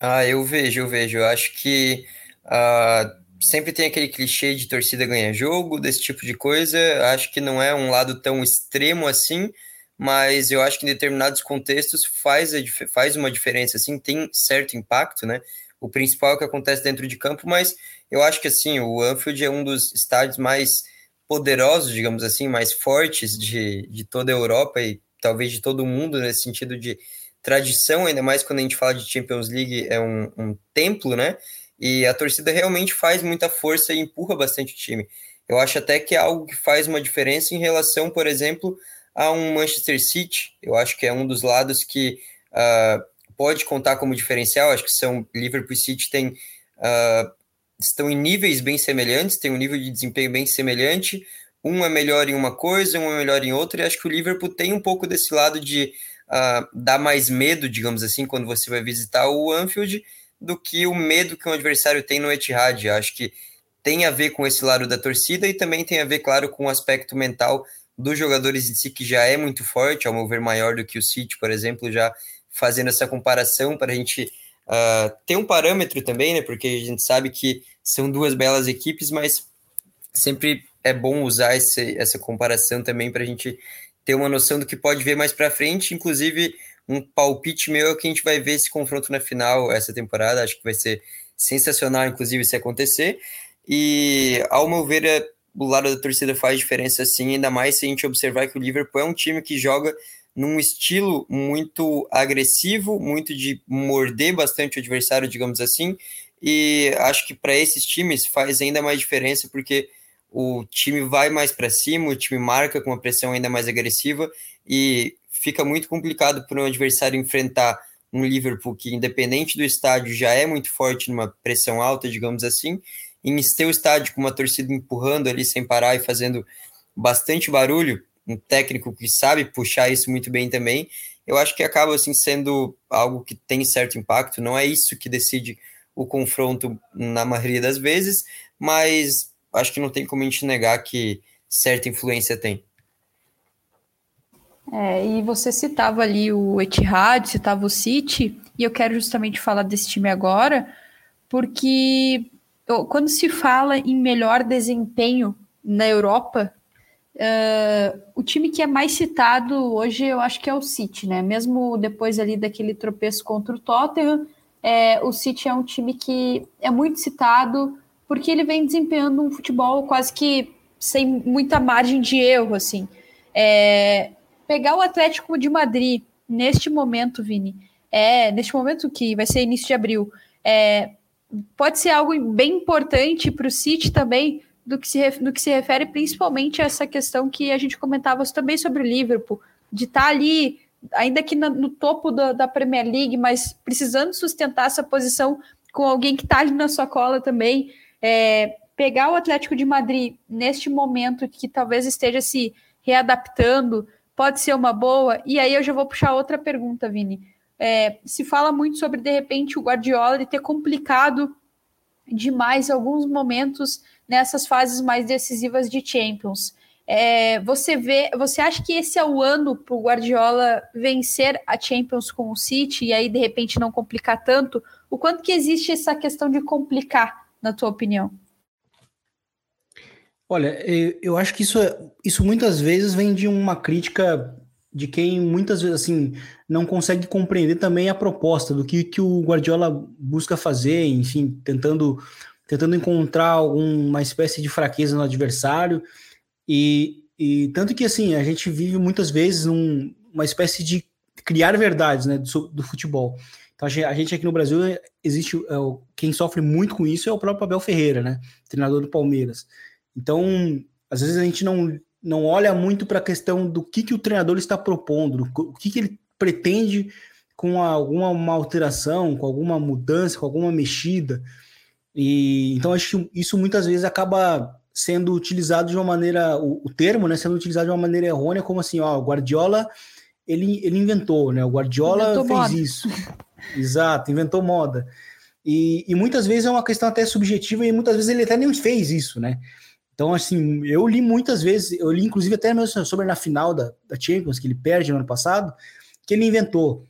Ah, eu vejo, eu vejo. Eu acho que uh, sempre tem aquele clichê de torcida ganha jogo, desse tipo de coisa. Acho que não é um lado tão extremo assim, mas eu acho que em determinados contextos faz, a, faz uma diferença, assim, tem certo impacto, né? O principal é o que acontece dentro de campo, mas eu acho que assim, o Anfield é um dos estádios mais poderosos, digamos assim, mais fortes de, de toda a Europa e talvez de todo o mundo, nesse sentido de tradição, ainda mais quando a gente fala de Champions League, é um, um templo, né? E a torcida realmente faz muita força e empurra bastante o time. Eu acho até que é algo que faz uma diferença em relação, por exemplo, a um Manchester City. Eu acho que é um dos lados que uh, pode contar como diferencial. Acho que são Liverpool e City tem, uh, estão em níveis bem semelhantes, tem um nível de desempenho bem semelhante. Um é melhor em uma coisa, um é melhor em outra. E acho que o Liverpool tem um pouco desse lado de uh, dar mais medo, digamos assim, quando você vai visitar o Anfield do que o medo que um adversário tem no Etihad. Acho que tem a ver com esse lado da torcida e também tem a ver, claro, com o aspecto mental dos jogadores em si, que já é muito forte, ao meu ver, maior do que o City, por exemplo, já fazendo essa comparação para a gente uh, ter um parâmetro também, né? Porque a gente sabe que são duas belas equipes, mas sempre é bom usar esse, essa comparação também para a gente ter uma noção do que pode ver mais para frente, inclusive um palpite meu é que a gente vai ver esse confronto na final essa temporada. Acho que vai ser sensacional, inclusive, se acontecer. E, ao meu ver, é, o lado da torcida faz diferença sim, ainda mais se a gente observar que o Liverpool é um time que joga num estilo muito agressivo, muito de morder bastante o adversário, digamos assim. E acho que para esses times faz ainda mais diferença, porque o time vai mais para cima, o time marca com uma pressão ainda mais agressiva e fica muito complicado para um adversário enfrentar um Liverpool que, independente do estádio, já é muito forte numa pressão alta, digamos assim, em o estádio com uma torcida empurrando ali sem parar e fazendo bastante barulho, um técnico que sabe puxar isso muito bem também, eu acho que acaba assim sendo algo que tem certo impacto. Não é isso que decide o confronto na maioria das vezes, mas acho que não tem como a gente negar que certa influência tem. É, e você citava ali o Etihad, citava o City, e eu quero justamente falar desse time agora, porque quando se fala em melhor desempenho na Europa, uh, o time que é mais citado hoje eu acho que é o City, né? Mesmo depois ali daquele tropeço contra o Tottenham, é, o City é um time que é muito citado porque ele vem desempenhando um futebol quase que sem muita margem de erro, assim. É, pegar o Atlético de Madrid neste momento, Vini, é neste momento que vai ser início de abril, é, pode ser algo bem importante para o City também, do que, se, do que se refere principalmente a essa questão que a gente comentava também sobre o Liverpool, de estar tá ali ainda que no topo da, da Premier League, mas precisando sustentar essa posição com alguém que está ali na sua cola também. É, pegar o Atlético de Madrid neste momento que talvez esteja se readaptando pode ser uma boa. E aí eu já vou puxar outra pergunta, Vini. É, se fala muito sobre, de repente, o Guardiola ter complicado demais alguns momentos nessas fases mais decisivas de Champions. É, você vê, você acha que esse é o ano para o Guardiola vencer a Champions com o City e aí de repente não complicar tanto? O quanto que existe essa questão de complicar, na tua opinião? Olha, eu acho que isso, é, isso muitas vezes vem de uma crítica de quem muitas vezes assim não consegue compreender também a proposta do que, que o Guardiola busca fazer, enfim, tentando tentando encontrar alguma espécie de fraqueza no adversário e, e tanto que assim a gente vive muitas vezes um, uma espécie de criar verdades, né, do, do futebol. Então a gente aqui no Brasil existe é, quem sofre muito com isso é o próprio Abel Ferreira, né, treinador do Palmeiras. Então às vezes a gente não não olha muito para a questão do que, que o treinador está propondo, o que, que ele pretende com alguma alteração, com alguma mudança, com alguma mexida. E então acho que isso muitas vezes acaba sendo utilizado de uma maneira, o, o termo, né, sendo utilizado de uma maneira errônea, como assim, ó, o Guardiola ele, ele inventou, né? O Guardiola inventou fez moda. isso. Exato, inventou moda. E, e muitas vezes é uma questão até subjetiva e muitas vezes ele até nem fez isso, né? Então, assim, eu li muitas vezes, eu li inclusive até mesmo sobre na final da, da Champions, que ele perde no ano passado, que ele inventou.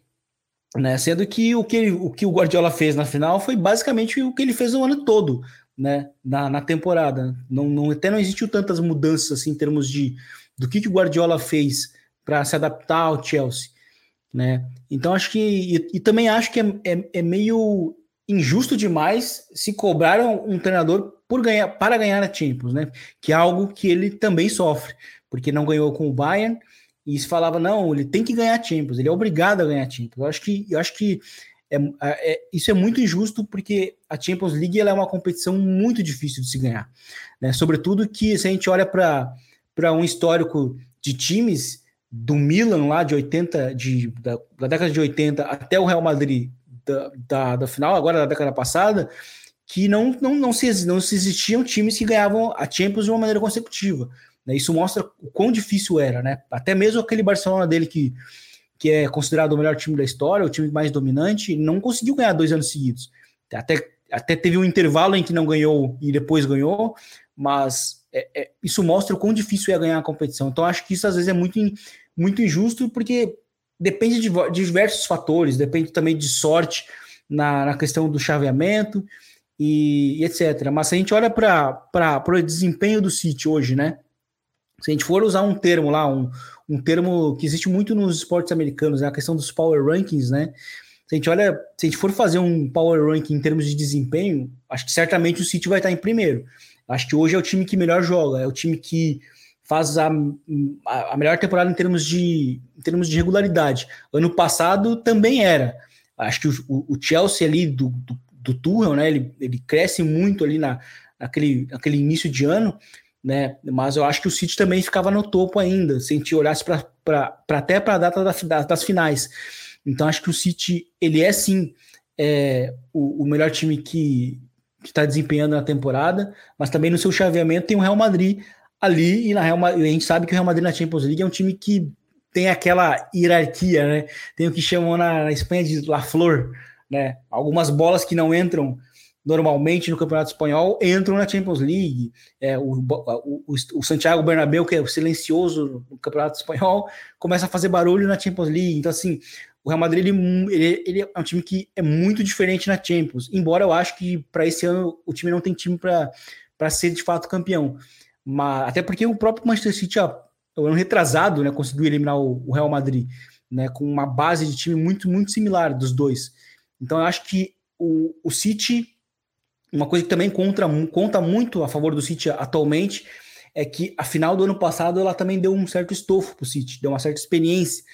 Né? Sendo que o, que ele, o que o Guardiola fez na final foi basicamente o que ele fez o ano todo, né? Na, na temporada. Não, não, até não existiu tantas mudanças assim, em termos de do que, que o Guardiola fez para se adaptar ao Chelsea. Né? Então acho que. E, e também acho que é, é, é meio injusto demais se cobrar um, um treinador por ganhar, para ganhar a Champions, né? Que é algo que ele também sofre, porque não ganhou com o Bayern e se falava não, ele tem que ganhar a Champions, ele é obrigado a ganhar a Champions. Eu acho que eu acho que é, é, isso é muito injusto porque a Champions League ela é uma competição muito difícil de se ganhar, né? Sobretudo que se a gente olha para para um histórico de times do Milan lá de 80 de, da, da década de 80 até o Real Madrid da, da, da final agora da década passada que não, não, não, se, não se existiam times que ganhavam a Champions de uma maneira consecutiva. Né? Isso mostra o quão difícil era, né? Até mesmo aquele Barcelona dele que, que é considerado o melhor time da história, o time mais dominante, não conseguiu ganhar dois anos seguidos. Até, até teve um intervalo em que não ganhou e depois ganhou, mas é, é, isso mostra o quão difícil é ganhar a competição. Então acho que isso às vezes é muito, muito injusto, porque depende de, de diversos fatores, depende também de sorte na, na questão do chaveamento, e, e etc. Mas se a gente olha para o desempenho do City hoje, né? Se a gente for usar um termo lá, um, um termo que existe muito nos esportes americanos, né? a questão dos power rankings, né? Se a gente olha, se a gente for fazer um power ranking em termos de desempenho, acho que certamente o City vai estar em primeiro. Acho que hoje é o time que melhor joga, é o time que faz a, a melhor temporada em termos de, em termos de regularidade. Ano passado também era. Acho que o, o Chelsea ali do, do, do Tuchel, né? Ele, ele cresce muito ali na, naquele, naquele início de ano, né? Mas eu acho que o City também ficava no topo ainda, se a gente olhasse para até para a data das, das finais. Então acho que o City ele é sim é, o, o melhor time que está desempenhando na temporada, mas também no seu chaveamento tem o Real Madrid ali e na Real Madrid, a gente sabe que o Real Madrid na Champions League é um time que tem aquela hierarquia, né? Tem o que chamam na, na Espanha de La Flor, né? Algumas bolas que não entram normalmente no Campeonato Espanhol entram na Champions League. É, o, o, o, Santiago Bernabéu, que é silencioso no Campeonato Espanhol, começa a fazer barulho na Champions League. Então, assim, o Real Madrid ele, ele, ele é um time que é muito diferente na Champions. Embora eu acho que para esse ano o time não tem time para ser de fato campeão. Mas, até porque o próprio Manchester City, ó, o ano retrasado, né, conseguiu eliminar o, o Real Madrid, né, com uma base de time muito, muito similar dos dois. Então eu acho que o, o City, uma coisa que também conta, conta muito a favor do City atualmente, é que a final do ano passado ela também deu um certo estofo para o City, deu uma certa experiência,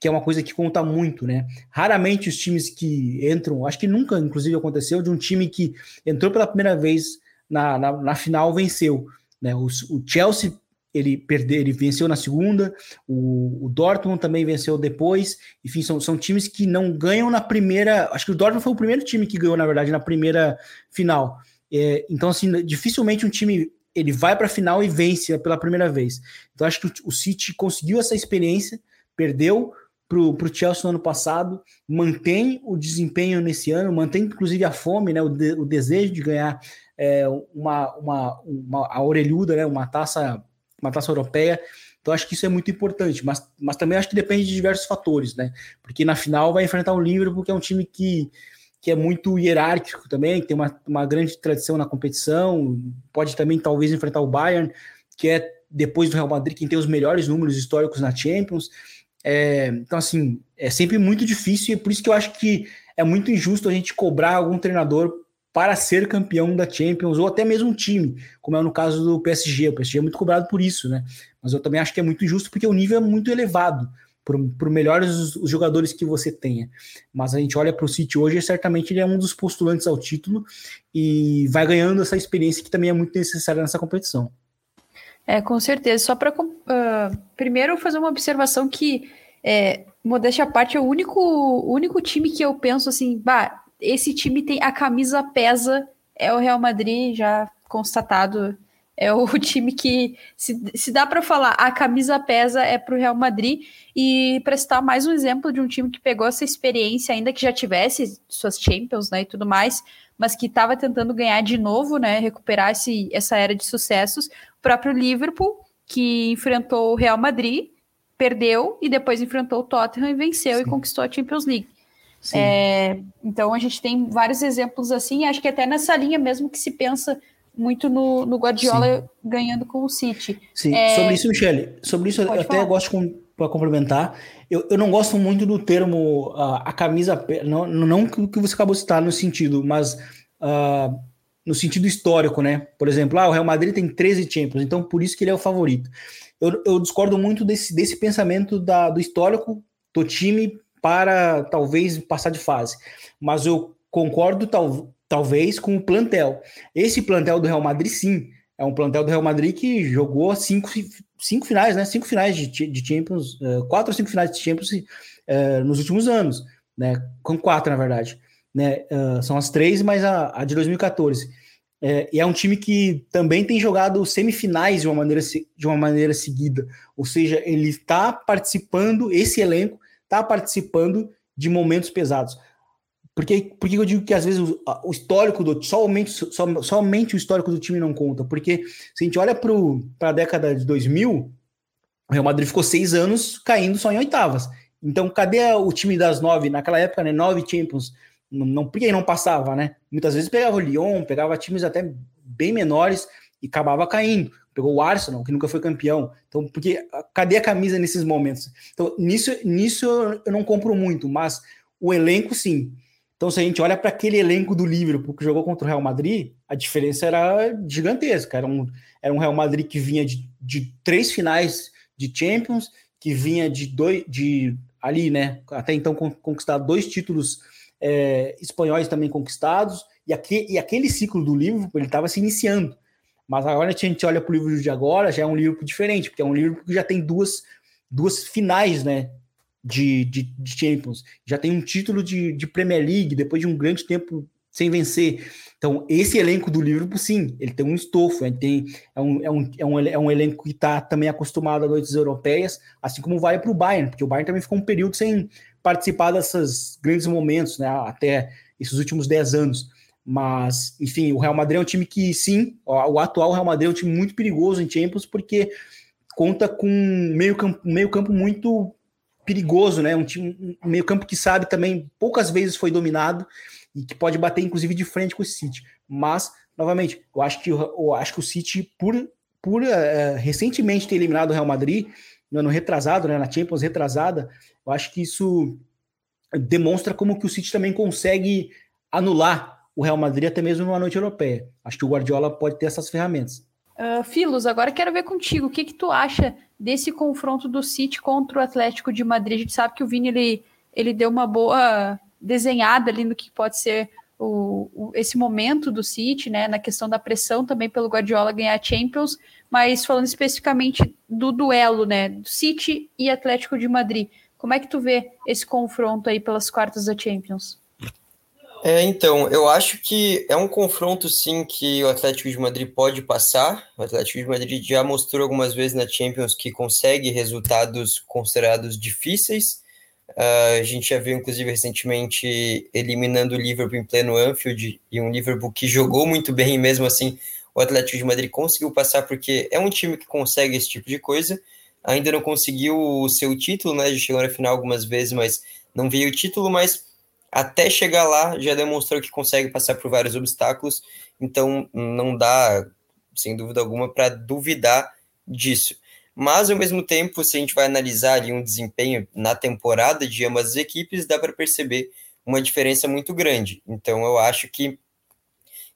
que é uma coisa que conta muito, né? Raramente os times que entram, acho que nunca, inclusive, aconteceu de um time que entrou pela primeira vez na, na, na final venceu. Né? O, o Chelsea ele perdeu, ele venceu na segunda, o, o, Dortmund também venceu depois. Enfim, são, são times que não ganham na primeira. Acho que o Dortmund foi o primeiro time que ganhou, na verdade, na primeira final. É, então, assim, dificilmente um time ele vai para a final e vence pela primeira vez. Então, acho que o, o City conseguiu essa experiência, perdeu para o Chelsea no ano passado, mantém o desempenho nesse ano, mantém inclusive a fome, né, o, de, o desejo de ganhar é, uma, uma, uma, a orelhuda, né, uma taça, uma taça europeia. Então acho que isso é muito importante, mas, mas também acho que depende de diversos fatores, né? Porque na final vai enfrentar o Liverpool, que é um time que, que é muito hierárquico também, tem uma, uma grande tradição na competição, pode também talvez enfrentar o Bayern, que é depois do Real Madrid quem tem os melhores números históricos na Champions. É, então, assim, é sempre muito difícil e é por isso que eu acho que é muito injusto a gente cobrar algum treinador para ser campeão da Champions, ou até mesmo um time, como é no caso do PSG. O PSG é muito cobrado por isso, né? Mas eu também acho que é muito injusto porque o nível é muito elevado, por, melhores os, os jogadores que você tenha. Mas a gente olha para o City hoje e certamente ele é um dos postulantes ao título e vai ganhando essa experiência que também é muito necessária nessa competição. É, com certeza. Só para uh, primeiro fazer uma observação que, é, modéstia à parte, é o único, único time que eu penso assim, bah, esse time tem a camisa pesa, é o Real Madrid, já constatado. É o time que, se, se dá para falar, a camisa pesa é para o Real Madrid. E para citar mais um exemplo de um time que pegou essa experiência, ainda que já tivesse suas Champions né, e tudo mais, mas que estava tentando ganhar de novo, né, recuperar esse, essa era de sucessos. O próprio Liverpool, que enfrentou o Real Madrid, perdeu e depois enfrentou o Tottenham e venceu Sim. e conquistou a Champions League. É, então a gente tem vários exemplos assim, acho que até nessa linha mesmo que se pensa muito no, no Guardiola Sim. ganhando com o City. Sim, é... sobre isso, Michele, sobre isso eu falar. até gosto para complementar. Eu, eu não gosto muito do termo uh, a camisa, não, não que você acabou de citar no sentido, mas uh, no sentido histórico, né? Por exemplo, ah, o Real Madrid tem 13 Champions, então por isso que ele é o favorito. Eu, eu discordo muito desse, desse pensamento da, do histórico do time para talvez passar de fase. Mas eu concordo tal, talvez com o plantel. Esse plantel do Real Madrid, sim, é um plantel do Real Madrid que jogou cinco, cinco finais, né? Cinco finais de, de Champions, uh, quatro ou cinco finais de Champions uh, nos últimos anos, né? Com quatro, na verdade. Né? Uh, são as três, mas a, a de 2014. É, e é um time que também tem jogado semifinais de uma maneira, de uma maneira seguida. Ou seja, ele está participando, esse elenco está participando de momentos pesados. Porque, porque eu digo que às vezes o, o histórico do somente, so, somente o histórico do time não conta. Porque se a gente olha para a década de 2000, o Real Madrid ficou seis anos caindo só em oitavas. Então, cadê o time das nove? Naquela época, né? Nove Champions. Não, não, porque não passava, né? Muitas vezes pegava o Lyon, pegava times até bem menores e acabava caindo pegou o Arsenal, que nunca foi campeão. Então, porque cadê a camisa nesses momentos? Então, nisso, nisso eu não compro muito, mas o elenco sim. Então, se a gente olha para aquele elenco do Liverpool que jogou contra o Real Madrid, a diferença era gigantesca. Era um, era um Real Madrid que vinha de, de três finais de Champions, que vinha de dois, de ali, né? Até então conquistar dois títulos é, espanhóis também conquistados, e, aqui, e aquele ciclo do Liverpool ele estava se iniciando. Mas agora a gente olha para o livro de agora, já é um livro diferente, porque é um livro que já tem duas, duas finais, né? De, de, de Champions. Já tem um título de, de Premier League depois de um grande tempo sem vencer. Então, esse elenco do Liverpool, sim, ele tem um estofo, ele tem, é, um, é, um, é, um, é um elenco que está também acostumado a noites europeias, assim como vai para o Bayern, porque o Bayern também ficou um período sem participar desses grandes momentos, né, até esses últimos 10 anos. Mas, enfim, o Real Madrid é um time que, sim, o atual Real Madrid é um time muito perigoso em Champions, porque conta com um meio campo, meio campo muito perigoso, né? Um, time, um meio campo que sabe também, poucas vezes foi dominado e que pode bater, inclusive, de frente com o City. Mas, novamente, eu acho que, eu acho que o City, por, por uh, recentemente ter eliminado o Real Madrid, no ano retrasado, né, na Champions retrasada, eu acho que isso demonstra como que o City também consegue anular o Real Madrid até mesmo numa noite europeia. Acho que o Guardiola pode ter essas ferramentas. Uh, Filos, agora quero ver contigo. O que, que tu acha desse confronto do City contra o Atlético de Madrid? A gente sabe que o Vini ele, ele deu uma boa desenhada ali no que pode ser o, o, esse momento do City, né, na questão da pressão também pelo Guardiola ganhar Champions, mas falando especificamente do duelo, né, do City e Atlético de Madrid. Como é que tu vê esse confronto aí pelas quartas da Champions? É, então, eu acho que é um confronto, sim, que o Atlético de Madrid pode passar. O Atlético de Madrid já mostrou algumas vezes na Champions que consegue resultados considerados difíceis. Uh, a gente já viu, inclusive, recentemente eliminando o Liverpool em pleno Anfield e um Liverpool que jogou muito bem, e mesmo assim o Atlético de Madrid conseguiu passar porque é um time que consegue esse tipo de coisa. Ainda não conseguiu o seu título, né? Já chegou na final algumas vezes, mas não veio o título, mas até chegar lá já demonstrou que consegue passar por vários obstáculos, então não dá, sem dúvida alguma, para duvidar disso. Mas, ao mesmo tempo, se a gente vai analisar ali um desempenho na temporada de ambas as equipes, dá para perceber uma diferença muito grande. Então, eu acho que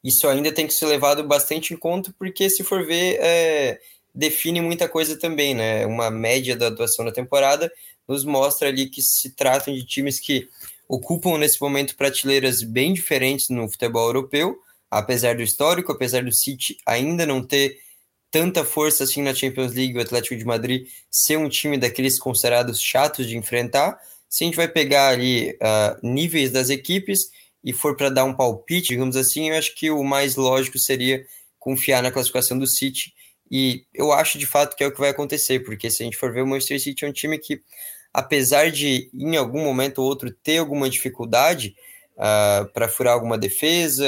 isso ainda tem que ser levado bastante em conta, porque se for ver, é, define muita coisa também, né? Uma média da atuação da temporada nos mostra ali que se tratam de times que ocupam nesse momento prateleiras bem diferentes no futebol europeu, apesar do histórico, apesar do City ainda não ter tanta força assim na Champions League, o Atlético de Madrid ser um time daqueles considerados chatos de enfrentar. Se a gente vai pegar ali uh, níveis das equipes e for para dar um palpite, digamos assim, eu acho que o mais lógico seria confiar na classificação do City. E eu acho de fato que é o que vai acontecer, porque se a gente for ver, o Manchester City é um time que apesar de em algum momento ou outro ter alguma dificuldade uh, ah, para furar alguma defesa,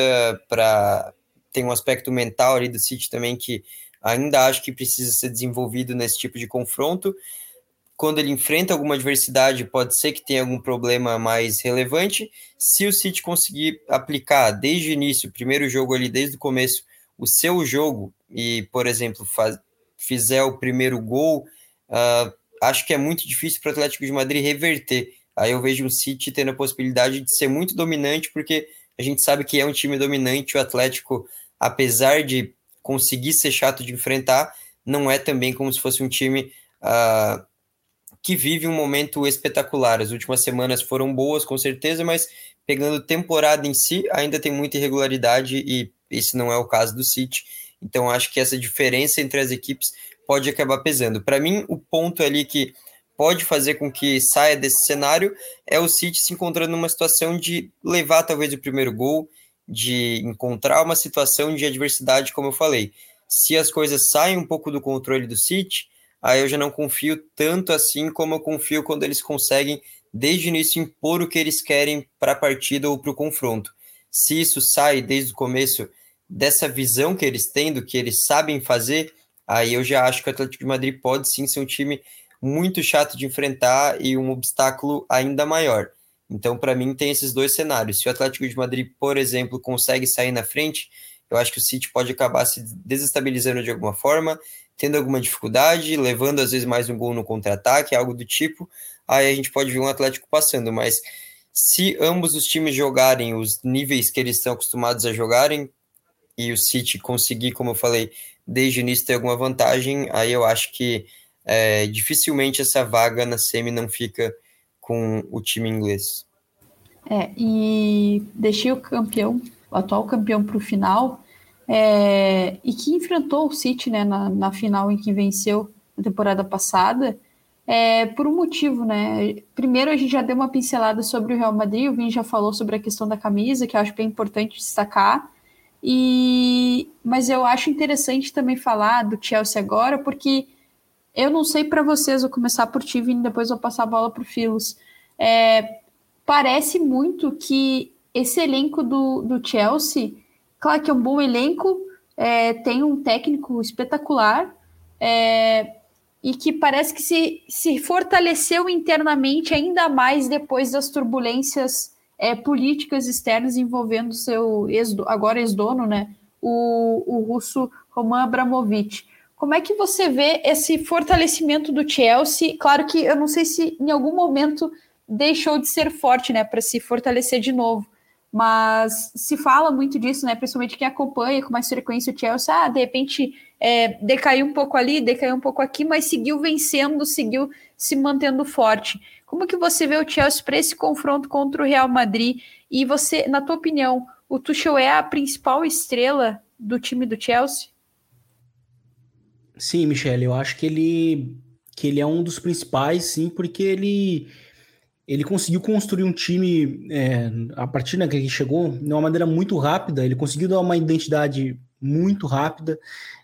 para tem um aspecto mental ali do City também que ainda acho que precisa ser desenvolvido nesse tipo de confronto. Quando ele enfrenta alguma adversidade, pode ser que tenha algum problema mais relevante. Se o City conseguir aplicar desde o início, primeiro jogo ali, desde o começo, o seu jogo e, por exemplo, faz, fizer o primeiro gol, uh, acho que é muito difícil para o Atlético de Madrid reverter. Aí eu vejo o City tendo a possibilidade de ser muito dominante, porque a gente sabe que é um time dominante. O Atlético, apesar de conseguir ser chato de enfrentar, não é também como se fosse um time uh, que vive um momento espetacular. As últimas semanas foram boas, com certeza, mas pegando temporada em si, ainda tem muita irregularidade e esse não é o caso do City. Então acho que essa diferença entre as equipes pode acabar pesando. Para mim, o ponto ali que pode fazer com que saia desse cenário é o City se encontrando numa situação de levar talvez o primeiro gol, de encontrar uma situação de adversidade, como eu falei. Se as coisas saem um pouco do controle do City, aí eu já não confio tanto assim como eu confio quando eles conseguem, desde o início, impor o que eles querem para a partida ou para o confronto. Se isso sai desde o começo dessa visão que eles têm, do que eles sabem fazer, aí eu já acho que o Atlético de Madrid pode sim ser um time muito chato de enfrentar e um obstáculo ainda maior. Então, para mim, tem esses dois cenários. Se o Atlético de Madrid, por exemplo, consegue sair na frente, eu acho que o City pode acabar se desestabilizando de alguma forma, tendo alguma dificuldade, levando às vezes mais um gol no contra-ataque, algo do tipo. Aí a gente pode ver um Atlético passando, mas se ambos os times jogarem os níveis que eles estão acostumados a jogarem, e o City conseguir, como eu falei, desde o início ter alguma vantagem, aí eu acho que é, dificilmente essa vaga na semi não fica com o time inglês. É, e deixei o campeão, o atual campeão para o final, é, e que enfrentou o City né, na, na final em que venceu na temporada passada, é, por um motivo, né? Primeiro, a gente já deu uma pincelada sobre o Real Madrid, o Vini já falou sobre a questão da camisa, que eu acho bem importante destacar. E mas eu acho interessante também falar do Chelsea agora, porque eu não sei para vocês, vou começar por ti, Vini, depois vou passar a bola para o Filos. É, parece muito que esse elenco do, do Chelsea, claro que é um bom elenco, é, tem um técnico espetacular, é, e que parece que se, se fortaleceu internamente ainda mais depois das turbulências é, políticas externas envolvendo seu ex, agora ex-dono, né, o, o russo Roman Abramovich. Como é que você vê esse fortalecimento do Chelsea? Claro que eu não sei se em algum momento deixou de ser forte, né, para se fortalecer de novo. Mas se fala muito disso, né? Principalmente quem acompanha com mais frequência o Chelsea, ah, de repente é, decaiu um pouco ali, decaiu um pouco aqui, mas seguiu vencendo, seguiu se mantendo forte. Como que você vê o Chelsea para esse confronto contra o Real Madrid? E você, na tua opinião, o Tuchel é a principal estrela do time do Chelsea? Sim, Michele, eu acho que ele que ele é um dos principais, sim, porque ele ele conseguiu construir um time é, a partir da né, que ele chegou de uma maneira muito rápida. Ele conseguiu dar uma identidade muito rápida,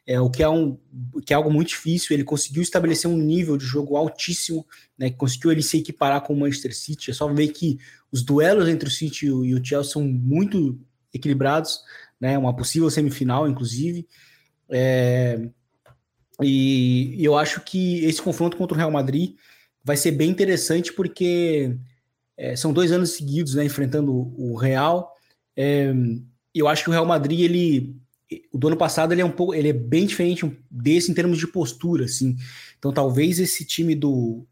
é, o que é, um, que é algo muito difícil. Ele conseguiu estabelecer um nível de jogo altíssimo, né, conseguiu ele se equiparar com o Manchester City. É só ver que os duelos entre o City e o Chelsea são muito equilibrados, né, uma possível semifinal, inclusive. É, e, e eu acho que esse confronto contra o Real Madrid vai ser bem interessante porque é, são dois anos seguidos, né, enfrentando o Real. É, eu acho que o Real Madrid ele o do ano passado ele é um pouco, ele é bem diferente desse em termos de postura, assim. Então talvez esse time do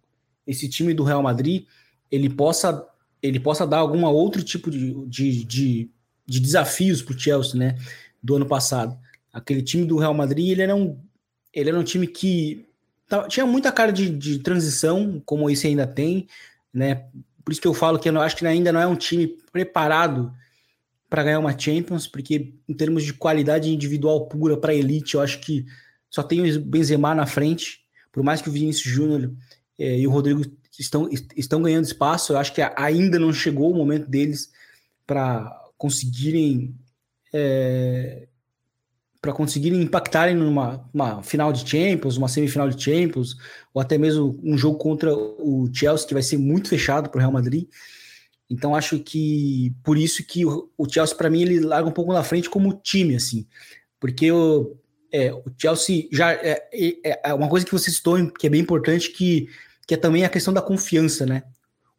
esse time do Real Madrid ele possa ele possa dar algum outro tipo de, de, de, de desafios para o Chelsea, né? Do ano passado. Aquele time do Real Madrid ele era um ele era um time que tinha muita cara de, de transição, como esse ainda tem, né? Por isso que eu falo que eu acho que ainda não é um time preparado para ganhar uma Champions, porque em termos de qualidade individual pura para elite, eu acho que só tem o Benzema na frente. Por mais que o Vinícius Júnior é, e o Rodrigo estão, estão ganhando espaço, eu acho que ainda não chegou o momento deles para conseguirem é, para conseguirem impactarem numa final de Champions, uma semifinal de Champions, ou até mesmo um jogo contra o Chelsea, que vai ser muito fechado para o Real Madrid. Então acho que por isso que o, Chelsea, para mim, ele larga um pouco na frente como time, assim. Porque o, é, o Chelsea já. É, é, é, uma coisa que você citou que é bem importante, que, que é também a questão da confiança, né?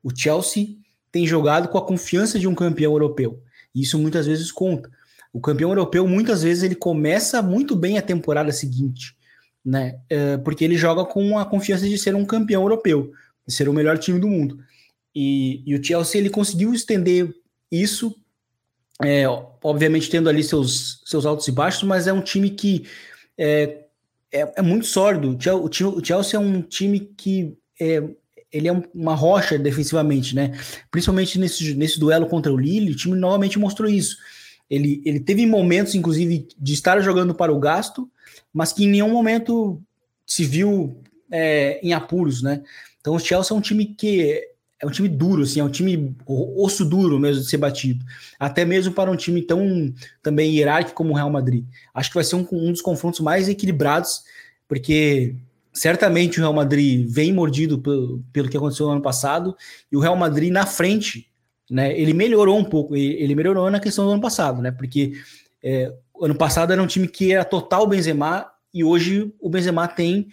O Chelsea tem jogado com a confiança de um campeão europeu. E isso muitas vezes conta. O campeão europeu, muitas vezes, ele começa muito bem a temporada seguinte, né? É, porque ele joga com a confiança de ser um campeão europeu, de ser o melhor time do mundo. E, e o Chelsea, ele conseguiu estender isso, é, obviamente tendo ali seus, seus altos e baixos, mas é um time que é, é, é muito sólido. O Chelsea é um time que é, ele é uma rocha defensivamente, né? Principalmente nesse, nesse duelo contra o Lille, o time novamente mostrou isso. Ele, ele teve momentos, inclusive, de estar jogando para o gasto, mas que em nenhum momento se viu é, em apuros, né? Então o Chelsea é um time que é um time duro, assim, é um time osso duro mesmo de ser batido. Até mesmo para um time tão também hierárquico como o Real Madrid. Acho que vai ser um, um dos confrontos mais equilibrados, porque certamente o Real Madrid vem mordido pelo, pelo que aconteceu no ano passado, e o Real Madrid na frente né? Ele melhorou um pouco, ele melhorou na questão do ano passado, né? Porque é, ano passado era um time que era total Benzema e hoje o Benzema tem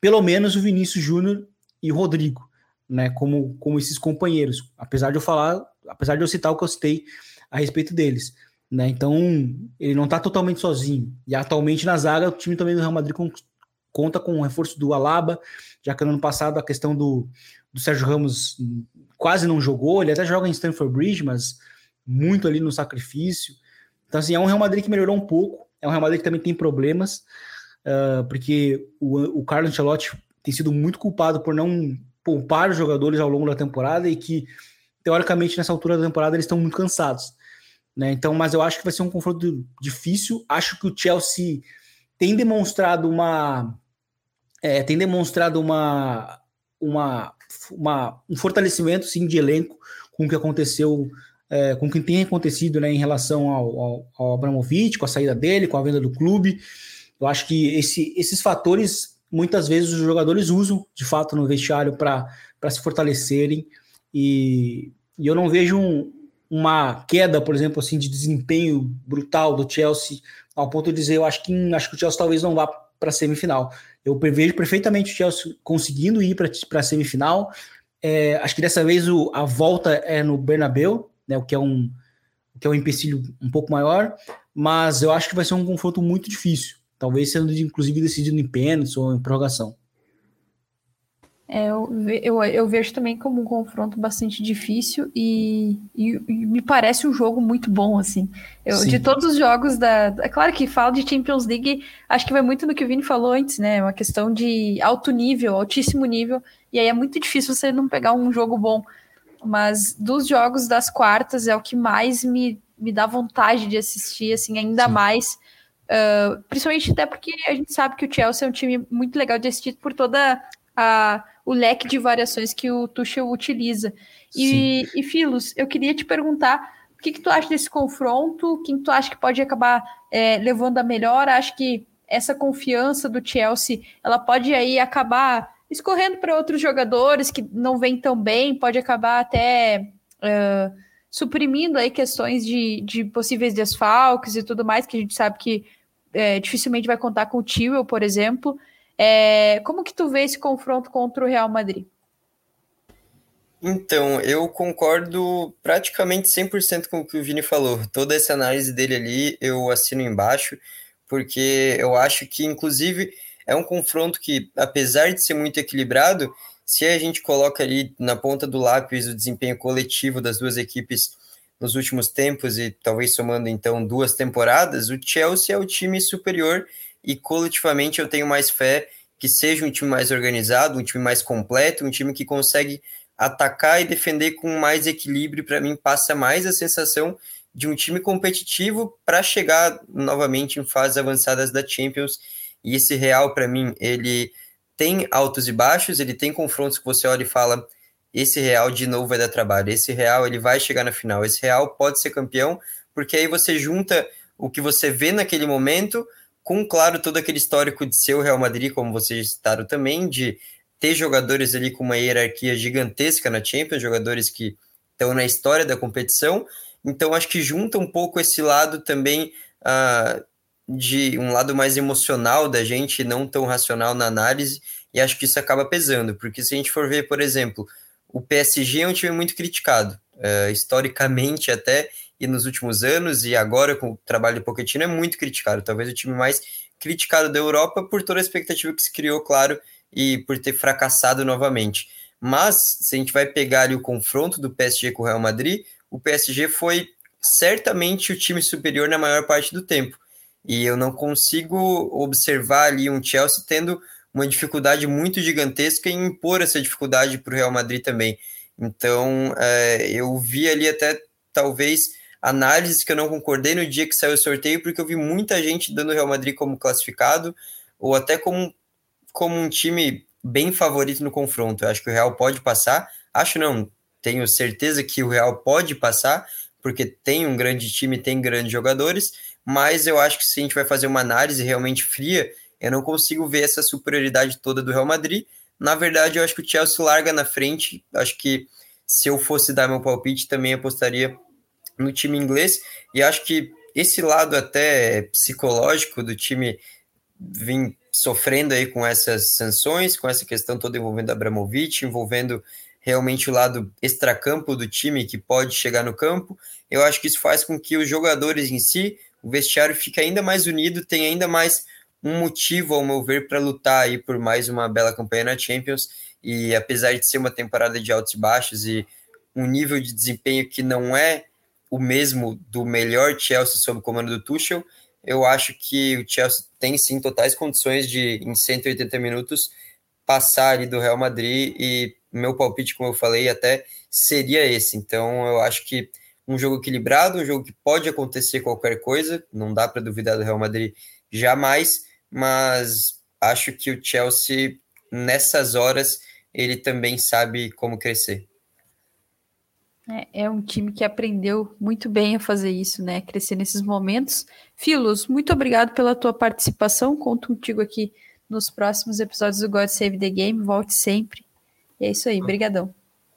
pelo menos o Vinícius Júnior e o Rodrigo, né? Como, como esses companheiros, apesar de eu falar, apesar de eu citar o que eu citei a respeito deles. Né? Então, ele não está totalmente sozinho. E atualmente na zaga, o time também do Real Madrid conta com o reforço do Alaba, já que no ano passado a questão do, do Sérgio Ramos quase não jogou, ele até joga em Stanford Bridge, mas muito ali no sacrifício. Então, assim, é um Real Madrid que melhorou um pouco, é um Real Madrid que também tem problemas, uh, porque o, o Carlo Ancelotti tem sido muito culpado por não poupar jogadores ao longo da temporada e que, teoricamente, nessa altura da temporada eles estão muito cansados. Né? Então, mas eu acho que vai ser um confronto difícil. Acho que o Chelsea tem demonstrado uma é, tem demonstrado uma, uma uma, um fortalecimento sim de elenco com o que aconteceu, é, com o que tem acontecido né, em relação ao, ao, ao Abramovich, com a saída dele, com a venda do clube. Eu acho que esse, esses fatores muitas vezes os jogadores usam de fato no vestiário para se fortalecerem e, e eu não vejo um, uma queda, por exemplo, assim de desempenho brutal do Chelsea ao ponto de dizer eu acho que acho que o Chelsea talvez não vá para a semifinal. Eu prevejo perfeitamente o Chelsea conseguindo ir para a semifinal. É, acho que dessa vez o, a volta é no Bernabeu, né, o que é um o que é um empecilho um pouco maior, mas eu acho que vai ser um confronto muito difícil, talvez sendo inclusive decidido em pênaltis ou em prorrogação. É, eu, eu, eu, vejo também como um confronto bastante difícil e, e, e me parece um jogo muito bom, assim. Eu, de todos os jogos da. É claro que fala de Champions League, acho que vai muito no que o Vini falou antes, né? Uma questão de alto nível, altíssimo nível, e aí é muito difícil você não pegar um jogo bom. Mas dos jogos das quartas é o que mais me, me dá vontade de assistir, assim, ainda Sim. mais. Uh, principalmente até porque a gente sabe que o Chelsea é um time muito legal de assistir por toda a, o leque de variações que o Tuchel utiliza. E, e Filos, eu queria te perguntar o que, que tu acha desse confronto? Quem tu acha que pode acabar é, levando a melhor? Acho que essa confiança do Chelsea, ela pode aí acabar escorrendo para outros jogadores que não vêm tão bem, pode acabar até uh, suprimindo aí questões de, de possíveis desfalques e tudo mais, que a gente sabe que é, dificilmente vai contar com o Tio, por exemplo. É, como que tu vê esse confronto contra o Real Madrid? Então, eu concordo praticamente 100% com o que o Vini falou. Toda essa análise dele ali eu assino embaixo, porque eu acho que, inclusive, é um confronto que, apesar de ser muito equilibrado, se a gente coloca ali na ponta do lápis o desempenho coletivo das duas equipes nos últimos tempos e talvez somando então duas temporadas, o Chelsea é o time superior e coletivamente eu tenho mais fé que seja um time mais organizado, um time mais completo, um time que consegue atacar e defender com mais equilíbrio. Para mim, passa mais a sensação de um time competitivo para chegar novamente em fases avançadas da Champions. E esse Real, para mim, ele tem altos e baixos, ele tem confrontos que você olha e fala: esse Real de novo vai dar trabalho, esse Real ele vai chegar na final, esse Real pode ser campeão, porque aí você junta o que você vê naquele momento com, claro, todo aquele histórico de ser o Real Madrid, como vocês citaram também, de ter jogadores ali com uma hierarquia gigantesca na Champions, jogadores que estão na história da competição. Então, acho que junta um pouco esse lado também uh, de um lado mais emocional da gente, não tão racional na análise, e acho que isso acaba pesando, porque se a gente for ver, por exemplo, o PSG é um time muito criticado, uh, historicamente até, e nos últimos anos, e agora com o trabalho de Pochettino é muito criticado, talvez o time mais criticado da Europa por toda a expectativa que se criou, claro, e por ter fracassado novamente. Mas, se a gente vai pegar ali o confronto do PSG com o Real Madrid, o PSG foi certamente o time superior na maior parte do tempo. E eu não consigo observar ali um Chelsea tendo uma dificuldade muito gigantesca em impor essa dificuldade para o Real Madrid também. Então, é, eu vi ali até talvez análises que eu não concordei no dia que saiu o sorteio, porque eu vi muita gente dando o Real Madrid como classificado, ou até como, como um time bem favorito no confronto. Eu acho que o Real pode passar. Acho não, tenho certeza que o Real pode passar, porque tem um grande time, tem grandes jogadores, mas eu acho que se a gente vai fazer uma análise realmente fria, eu não consigo ver essa superioridade toda do Real Madrid. Na verdade, eu acho que o Chelsea larga na frente. Acho que se eu fosse dar meu palpite, também apostaria no time inglês, e acho que esse lado até psicológico do time vir sofrendo aí com essas sanções, com essa questão toda envolvendo Abramovich, envolvendo realmente o lado extracampo do time que pode chegar no campo, eu acho que isso faz com que os jogadores em si, o vestiário fique ainda mais unido, tenha ainda mais um motivo, ao meu ver, para lutar aí por mais uma bela campanha na Champions, e apesar de ser uma temporada de altos e baixos e um nível de desempenho que não é o mesmo do melhor Chelsea sob o comando do Tuchel, eu acho que o Chelsea tem sim totais condições de, em 180 minutos, passar ali do Real Madrid e meu palpite, como eu falei, até seria esse. Então, eu acho que um jogo equilibrado, um jogo que pode acontecer qualquer coisa, não dá para duvidar do Real Madrid jamais, mas acho que o Chelsea, nessas horas, ele também sabe como crescer. É, é, um time que aprendeu muito bem a fazer isso, né? Crescer nesses momentos. Filos, muito obrigado pela tua participação. Conto contigo aqui nos próximos episódios do God Save the Game. Volte sempre. E é isso aí, brigadão.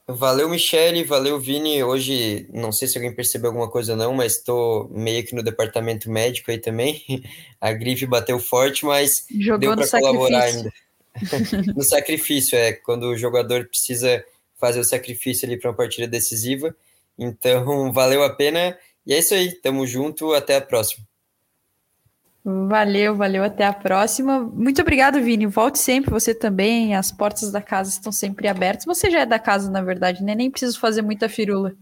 Valeu, Michele, valeu, Vini. Hoje, não sei se alguém percebeu alguma coisa não, mas estou meio que no departamento médico aí também. A gripe bateu forte, mas Jogou deu para colaborar ainda. no sacrifício, é, quando o jogador precisa fazer o sacrifício ali para uma partida decisiva. Então, valeu a pena. E é isso aí, tamo junto, até a próxima. Valeu, valeu, até a próxima. Muito obrigado, Vini. Volte sempre, você também. As portas da casa estão sempre abertas. Você já é da casa, na verdade, né? Nem preciso fazer muita firula.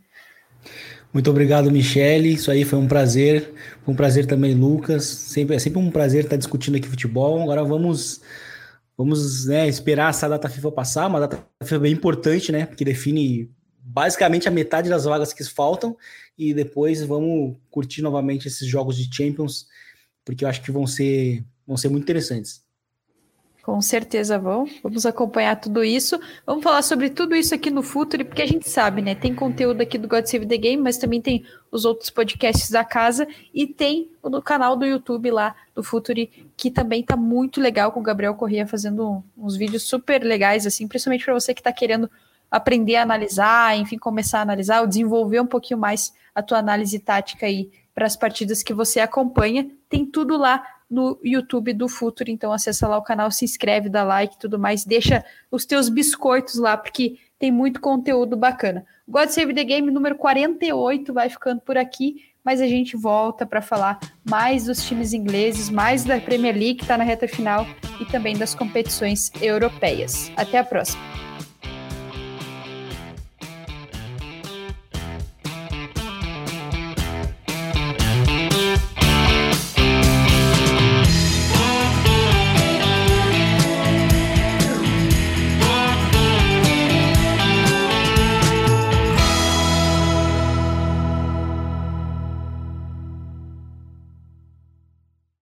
Muito obrigado, Michele. Isso aí foi um prazer. Foi um prazer também, Lucas. Sempre, é sempre um prazer estar discutindo aqui futebol. Agora vamos Vamos né, esperar essa data FIFA passar, uma data FIFA bem importante, né? Que define basicamente a metade das vagas que faltam e depois vamos curtir novamente esses jogos de Champions, porque eu acho que vão ser, vão ser muito interessantes. Com certeza vão. Vamos acompanhar tudo isso. Vamos falar sobre tudo isso aqui no Futuri, porque a gente sabe, né? Tem conteúdo aqui do God Save the Game, mas também tem os outros podcasts da casa e tem o canal do YouTube lá do Futuri, que também tá muito legal com o Gabriel Corrêa fazendo uns vídeos super legais, assim, principalmente para você que está querendo aprender a analisar, enfim, começar a analisar, ou desenvolver um pouquinho mais a tua análise tática aí para as partidas que você acompanha. Tem tudo lá no YouTube do Futuro. Então acessa lá o canal, se inscreve, dá like e tudo mais, deixa os teus biscoitos lá, porque tem muito conteúdo bacana. God Save the Game número 48 vai ficando por aqui, mas a gente volta para falar mais dos times ingleses, mais da Premier League que está na reta final e também das competições europeias. Até a próxima.